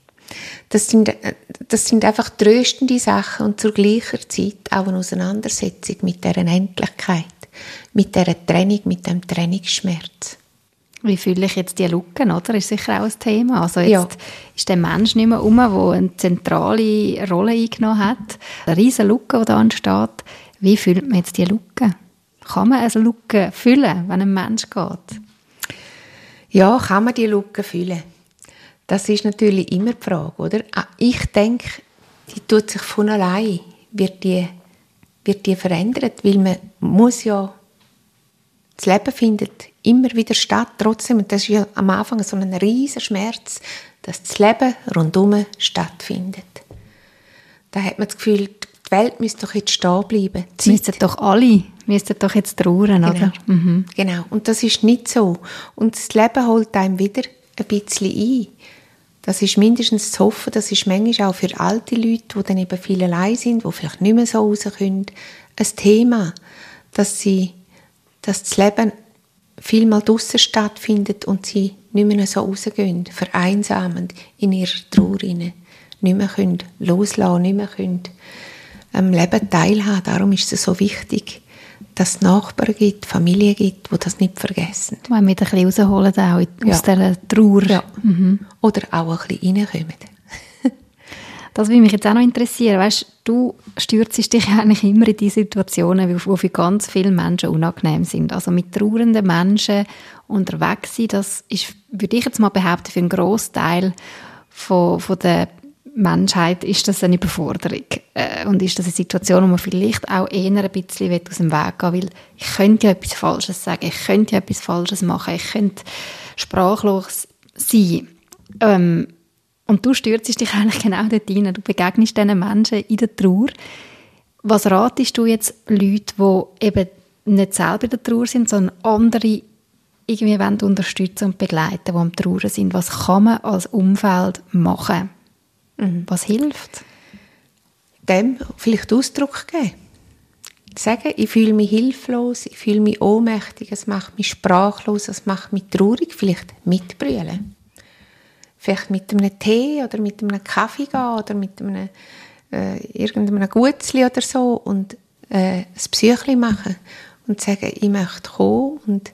Das sind, äh, das sind einfach tröstende Sachen und zur gleichen Zeit auch eine Auseinandersetzung mit der Endlichkeit, mit der Trennung, mit dem Trennungsschmerz. Wie fühle ich jetzt die Lücken, oder? Ist sicher auch ein Thema. Also jetzt ja. ist der Mensch nicht mehr um, der eine zentrale Rolle eingenommen hat. Eine riesige Lücke, die da entsteht. Wie fühlt man jetzt die Lücke? Kann man eine Lücke füllen, wenn ein Mensch geht? Ja, kann man die Lücke füllen? Das ist natürlich immer die Frage, oder? Ah, ich denke, die tut sich von allein, wird die, wird die verändert, weil man muss ja das Leben findet immer wieder statt, trotzdem, und das ist ja am Anfang so ein riesiger Schmerz, dass das Leben rundum stattfindet. Da hat man das Gefühl, die Welt müsste doch jetzt stehen bleiben. Müssten doch alle, müssten doch jetzt trauern, genau. oder? Mhm. Genau, und das ist nicht so. Und das Leben holt einem wieder ein bisschen ein. Das ist mindestens zu hoffen, das ist manchmal auch für alte Leute, die dann eben viel allein sind, die vielleicht nicht mehr so raus können, ein Thema, dass sie, dass das Leben viel mal draussen stattfindet und sie nicht mehr so rausgehen, vereinsamend in ihrer Trauer nicht mehr können loslassen, nicht mehr können am Leben teilhaben. Darum ist es so wichtig, dass es Nachbarn gibt, Familie gibt, die das nicht vergessen. Weil wir ein bisschen rausholen auch aus ja. dieser Trauer. Ja. Mhm. Oder auch ein bisschen reinkommen. Das würde mich jetzt auch noch interessieren. Weißt, du stürzt dich eigentlich immer in die Situationen, die für ganz viele Menschen unangenehm sind. Also mit trauernden Menschen unterwegs sein, das ist, würde ich jetzt mal behaupten, für einen Großteil von, von der Menschheit ist das eine Überforderung. Äh, und ist das eine Situation, wo man vielleicht auch eher ein bisschen aus dem Weg gehen will. Ich könnte ja etwas Falsches sagen, ich könnte ja etwas Falsches machen, ich könnte sprachlos sein. Ähm, und du stürzt dich eigentlich genau dort rein. Du begegnest diesen Menschen in der Trauer. Was ratest du jetzt Leuten, die eben nicht selber in der Trauer sind, sondern andere irgendwie wollen unterstützen und begleiten, die am Trauer sind? Was kann man als Umfeld machen? Mhm. Was hilft? Dem vielleicht Ausdruck geben. Sagen, ich fühle mich hilflos, ich fühle mich ohnmächtig, es macht mich sprachlos, es macht mich traurig, vielleicht mitbrüllen. Vielleicht mit einem Tee oder mit einem Kaffee gehen oder mit einem, äh, irgendeinem Gutzli oder so und äh, ein Psychli machen und sagen, ich möchte kommen und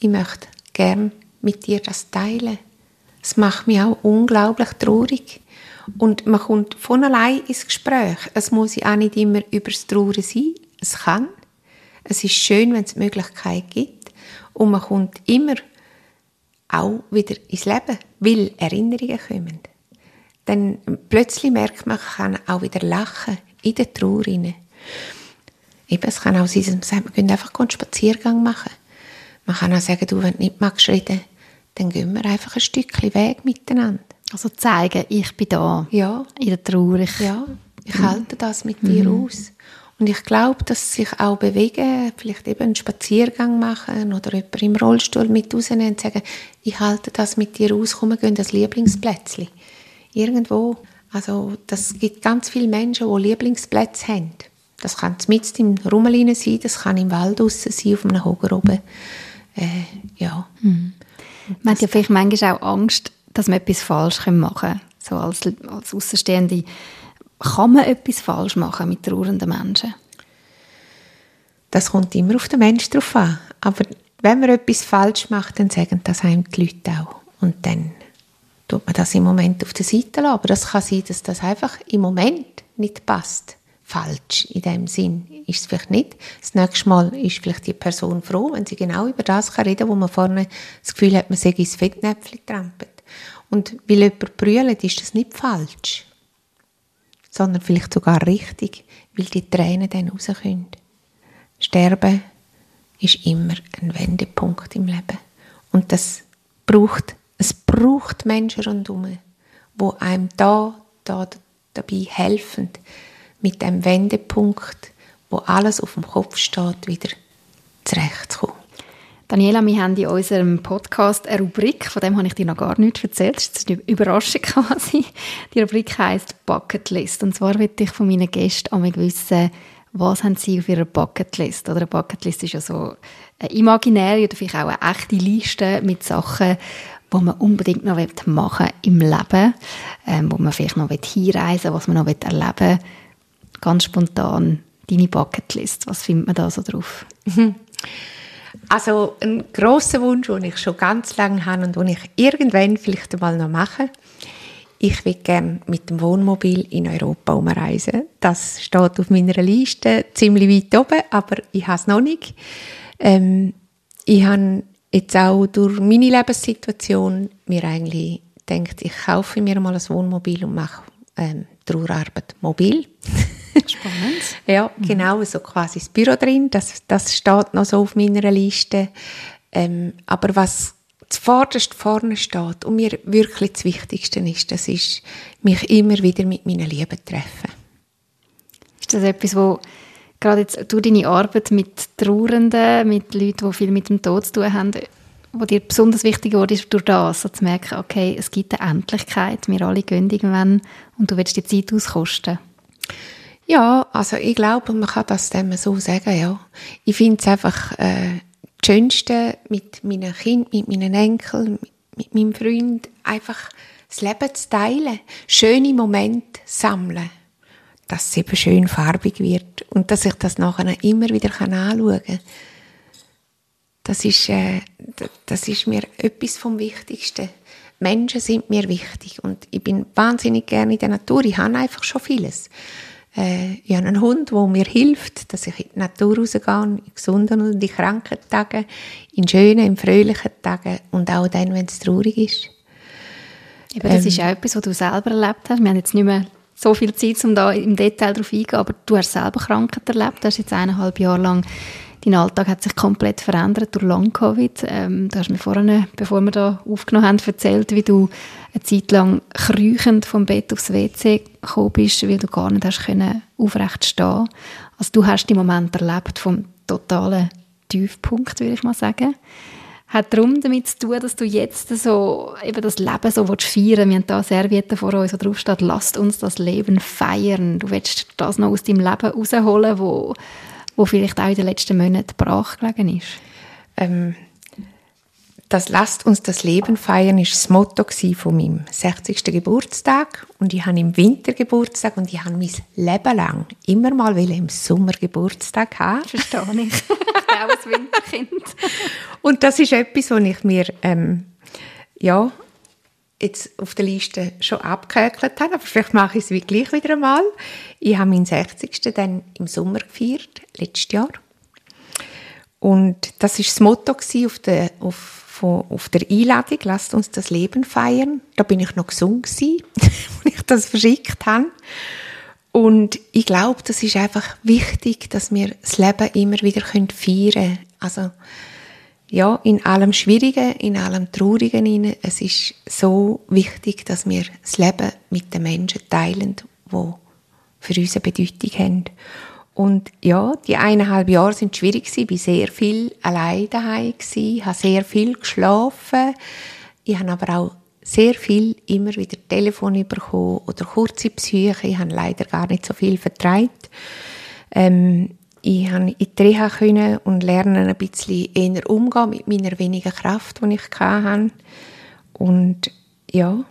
ich möchte gern mit dir das teilen. Es macht mich auch unglaublich traurig. Und man kommt von allein ins Gespräch. Es muss ja auch nicht immer über das Trauern sein. Es kann. Es ist schön, wenn es die Möglichkeit gibt. Und man kommt immer auch wieder ins Leben, weil Erinnerungen kommen. Dann plötzlich merkt man, man kann auch wieder lachen in der Trauer. Eben, es kann auch sein, dass man sagt, wir können einfach einen Spaziergang machen. Man kann auch sagen, du, wenn du nicht magst reden, dann gehen wir einfach ein Stückchen Weg miteinander. Also zeigen, ich bin da. Ja. In der Trauer. Ich, ja, ich mhm. halte das mit dir mhm. aus. Und ich glaube, dass sich auch bewegen, vielleicht eben einen Spaziergang machen oder jemanden im Rollstuhl mit rausnehmen und sagen, ich halte das mit dir aus, komm, gehen das Lieblingsplätzchen. Irgendwo. Also, das gibt ganz viele Menschen, die Lieblingsplätze haben. Das kann mit im Rummel sein, das kann im Wald draussen sein, auf einem Hoger oben. Äh, ja. Mhm. Man hat ja vielleicht manchmal auch Angst, dass man etwas falsch machen kann. So als, als Außenstehende kann man etwas falsch machen mit trauernden Menschen? Das kommt immer auf den Menschen drauf an. Aber wenn man etwas falsch macht, dann sagen das einem die Leute auch. Und dann tut man das im Moment auf der Seite. Aber das kann sein, dass das einfach im Moment nicht passt. Falsch in dem Sinn ist es vielleicht nicht. Das nächste Mal ist vielleicht die Person froh, wenn sie genau über das reden kann, wo man vorne das Gefühl hat, man sei ins Fettnäpfchen trampelt. Und weil jemand brüllt, ist das nicht falsch, sondern vielleicht sogar richtig, weil die Tränen dann rauskommen. Sterben ist immer ein Wendepunkt im Leben. Und das braucht, es braucht Menschen rundherum, wo einem da, da dabei helfen, mit dem Wendepunkt, wo alles auf dem Kopf steht, wieder zurechtzukommen. Daniela, wir haben in unserem Podcast eine Rubrik, von dem habe ich dir noch gar nichts erzählt. Das ist eine Überraschung <laughs> quasi. Die Rubrik heisst Bucketlist. Und zwar möchte ich von meinen Gästen einmal wissen, was haben sie auf ihrer Bucketlist? Oder eine Bucketlist ist ja so eine imaginäre oder vielleicht auch eine echte Liste mit Sachen, wo man unbedingt noch machen im Leben, ähm, wo man vielleicht noch hinreisen will, was man noch erleben will. Ganz spontan deine Bucketlist, was findet man da so drauf? <laughs> Also ein großer Wunsch, den ich schon ganz lange habe und den ich irgendwann vielleicht einmal noch mache, ich will gerne mit dem Wohnmobil in Europa umreisen. Das steht auf meiner Liste ziemlich weit oben, aber ich habe es noch nicht. Ähm, ich habe jetzt auch durch meine Lebenssituation mir eigentlich gedacht, ich kaufe mir mal ein Wohnmobil und mache ähm, Trauerarbeit mobil. <laughs> Spannend. <laughs> ja, genau, so quasi das Büro drin. Das, das steht noch so auf meiner Liste. Ähm, aber was zuvorderst vorne steht und mir wirklich das Wichtigste ist, das ist, mich immer wieder mit meinen Lieben treffen. Ist das etwas, wo gerade jetzt durch deine Arbeit mit Trauernden, mit Leuten, die viel mit dem Tod zu tun haben, wo dir besonders wichtig wurde, ist durch das, so zu merken, okay, es gibt eine Endlichkeit, wir alle gehen irgendwann und du willst die Zeit auskosten? Ja, also ich glaube, man kann das dem so sagen, ja. Ich finde es einfach äh, das Schönste mit meinen Kindern, mit meinen Enkeln, mit, mit meinem Freund, einfach das Leben zu teilen, schöne Momente sammeln, dass es eben schön farbig wird und dass ich das nachher immer wieder anschauen kann. Das ist, äh, das ist mir etwas vom Wichtigsten. Menschen sind mir wichtig und ich bin wahnsinnig gerne in der Natur. Ich habe einfach schon vieles. Äh, ich habe einen Hund, der mir hilft, dass ich in die Natur rausgehe, in gesunden und in kranken Tagen, in schönen, in fröhlichen Tagen und auch dann, wenn es traurig ist. Eben, das ähm, ist auch etwas, was du selber erlebt hast. Wir haben jetzt nicht mehr so viel Zeit, um da im Detail darauf eingehen, aber du hast selber Krankheit erlebt. Du hast jetzt eineinhalb Jahre lang Dein Alltag hat sich komplett verändert durch Long-Covid. Ähm, du hast mir vorhin, bevor wir da aufgenommen haben, erzählt, wie du eine Zeit lang kriechend vom Bett aufs WC gekommen bist, weil du gar nicht hast können aufrecht stehen Also du hast den Moment erlebt vom totalen Tiefpunkt, würde ich mal sagen. Hat darum damit zu tun, dass du jetzt so eben das Leben so willst feiern Wir haben da Servietten vor uns, wo drauf steht, lasst uns das Leben feiern. Du willst das noch aus deinem Leben rausholen, wo wo vielleicht auch in den letzten Monaten brach gelegen ist? Ähm, das «Lasst uns das Leben feiern» war das Motto von meinem 60. Geburtstag. Und ich habe im Winter Geburtstag und ich habe mein Leben lang immer mal im Sommer Geburtstag haben. Verstehe ich. ich <laughs> bin <laughs> auch ein Winterkind. und das ist etwas, was ich mir ähm, ja, jetzt auf der Liste schon abgehökelt habe, aber vielleicht mache ich es gleich wieder einmal. Ich habe meinen 60. dann im Sommer gefeiert, letztes Jahr. Und das war das Motto auf der, auf, auf der Einladung, lasst uns das Leben feiern. Da bin ich noch gesund <laughs> als ich das verschickt habe. Und ich glaube, das ist einfach wichtig, dass wir das Leben immer wieder feiern können. Also, ja, in allem Schwierigen, in allem Traurigen, es ist so wichtig, dass wir das Leben mit den Menschen teilen, wo für uns eine Bedeutung haben. Und ja, die eineinhalb Jahre sind schwierig gewesen. Ich war sehr viel allein daheim gewesen, habe sehr viel geschlafen. Ich habe aber auch sehr viel immer wieder Telefon bekommen oder kurze Psyche. Ich habe leider gar nicht so viel vertreibt. Ähm, ich konnte in die Reha können und lernen ein bisschen eher umgehen mit meiner wenigen Kraft, die ich hatte. Und ja,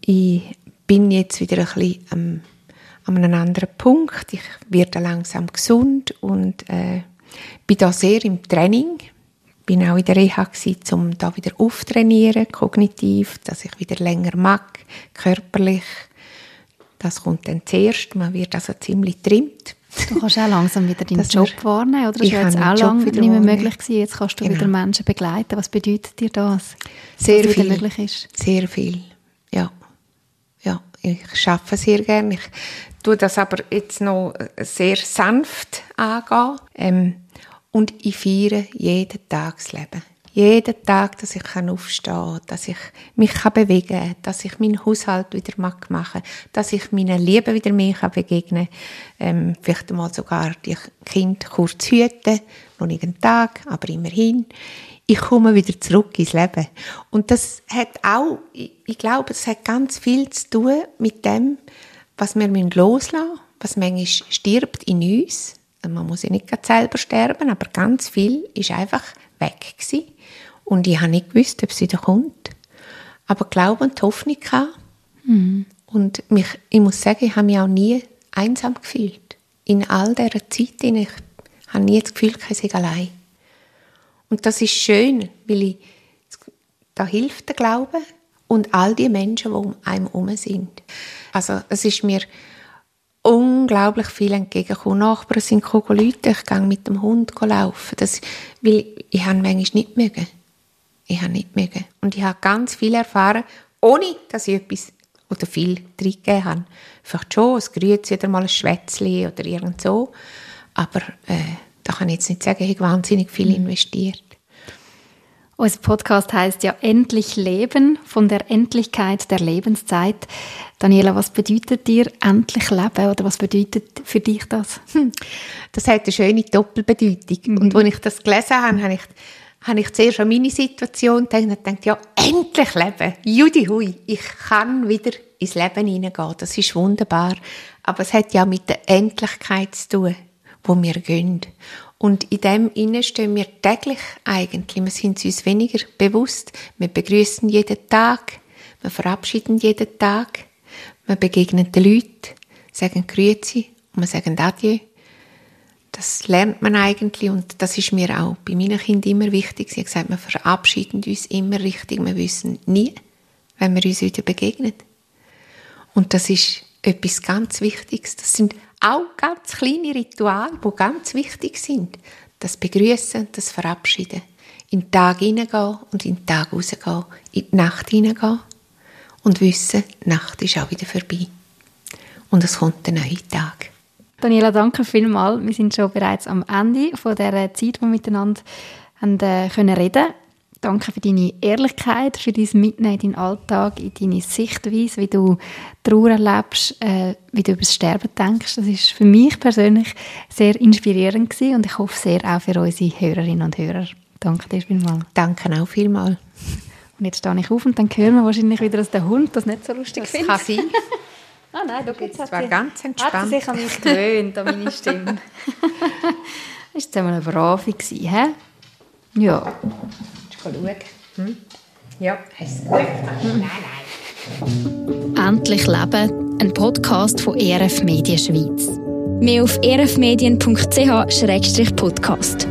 ich bin jetzt wieder ein bisschen an einem anderen Punkt. Ich werde langsam gesund und äh, bin da sehr im Training. Bin auch in der Reha gewesen, um da wieder auftrainieren, kognitiv, dass ich wieder länger mag, körperlich. Das kommt dann zuerst. Man wird also ziemlich trimmt Du kannst auch langsam wieder deinen Job wahrnehmen, oder? Das war jetzt auch lange nicht mehr möglich gewesen. Jetzt kannst du genau. wieder Menschen begleiten. Was bedeutet dir das? Sehr viel. möglich ist? Sehr viel, ja. Ja, ich arbeite sehr gerne. Ich tue das aber jetzt noch sehr sanft angehen. Ähm, und ich feiere jeden Tag das Leben jeden Tag, dass ich aufstehen kann, dass ich mich bewegen kann, dass ich meinen Haushalt wieder machen kann, dass ich meinen Lieben wieder mehr begegnen kann. Ähm, vielleicht einmal sogar die Kinder kurz hüten, noch nicht einen Tag, aber immerhin. Ich komme wieder zurück ins Leben. Und das hat auch, ich, ich glaube, es hat ganz viel zu tun mit dem, was wir loslassen müssen, was manchmal stirbt in uns. Man muss ja nicht selber sterben, aber ganz viel ist einfach weg gewesen. Und ich habe nicht gewusst, ob sie wieder kommt. Aber Glaube und Hoffnung hatte. Mhm. Und mich, ich muss sagen, ich habe mich auch nie einsam gefühlt. In all dieser Zeit, ich habe nie das Gefühl, ich sei allein. Und das ist schön, weil ich, da hilft der Glaube und all die Menschen, die um einem herum sind. Also es ist mir unglaublich viel entgegengekommen. Nachbarn sind Leute, ich gehe mit dem Hund laufen. Das, weil ich habe manchmal nicht mögen. Ich habe nicht mögen. Und ich habe ganz viel erfahren, ohne dass ich etwas oder viel reingegeben habe. Vielleicht schon, es grüßt wieder mal ein Schwätzchen oder irgend so. Aber äh, da kann ich jetzt nicht sagen, ich habe wahnsinnig viel mhm. investiert. Unser Podcast heißt ja Endlich Leben von der Endlichkeit der Lebenszeit. Daniela, was bedeutet dir endlich Leben oder was bedeutet für dich das? Hm. Das hat eine schöne Doppelbedeutung. Mhm. Und als ich das gelesen habe, habe ich, habe ich zuerst an meine Situation gedacht und gedacht, ja, endlich Leben. Judi hui, ich kann wieder ins Leben hineingehen. Das ist wunderbar. Aber es hat ja mit der Endlichkeit zu tun, wo wir gehen. Und in dem Innen stehen wir täglich eigentlich. Wir sind uns weniger bewusst. Wir begrüßen jeden Tag. Wir verabschieden jeden Tag. Wir begegnen den Leuten, sagen Grüezi und wir sagen Adieu. Das lernt man eigentlich und das ist mir auch bei meinen Kindern immer wichtig. Sie haben gesagt, wir verabschieden uns immer richtig. Wir wissen nie, wenn wir uns wieder begegnen. Und das ist etwas ganz Wichtiges. Das sind auch ganz kleine Rituale, die ganz wichtig sind. Das Begrüßen, das Verabschieden. In den Tag hineingehen und in den Tag rausgehen. In die Nacht hineingehen und wissen, die Nacht ist auch wieder vorbei. Und es kommt der neue Tag. Daniela, danke vielmals. Wir sind schon bereits am Ende von der Zeit, wo wir miteinander haben, äh, können reden Danke für deine Ehrlichkeit, für dein Mitnehmen in deinen Alltag, in deine Sichtweise, wie du Trauer erlebst, äh, wie du über das Sterben denkst. Das ist für mich persönlich sehr inspirierend gewesen und ich hoffe sehr auch für unsere Hörerinnen und Hörer. Danke dir vielmals. Danke auch vielmals. Und jetzt stehe ich auf und dann hören wir wahrscheinlich wieder, dass der Hund das nicht so lustig das findet. kann sein. <laughs> ah nein, du jetzt war ganz entspannt. Hat sie sich an mich gewöhnt, an meine Stimme. das war jetzt einmal eine Brave, he? Ja schauen. Hm? Ja, hast du es gut hm. Nein, nein. Endlich Leben, ein Podcast von ERF Medien Schweiz. Mehr auf erfmedien.ch-podcast.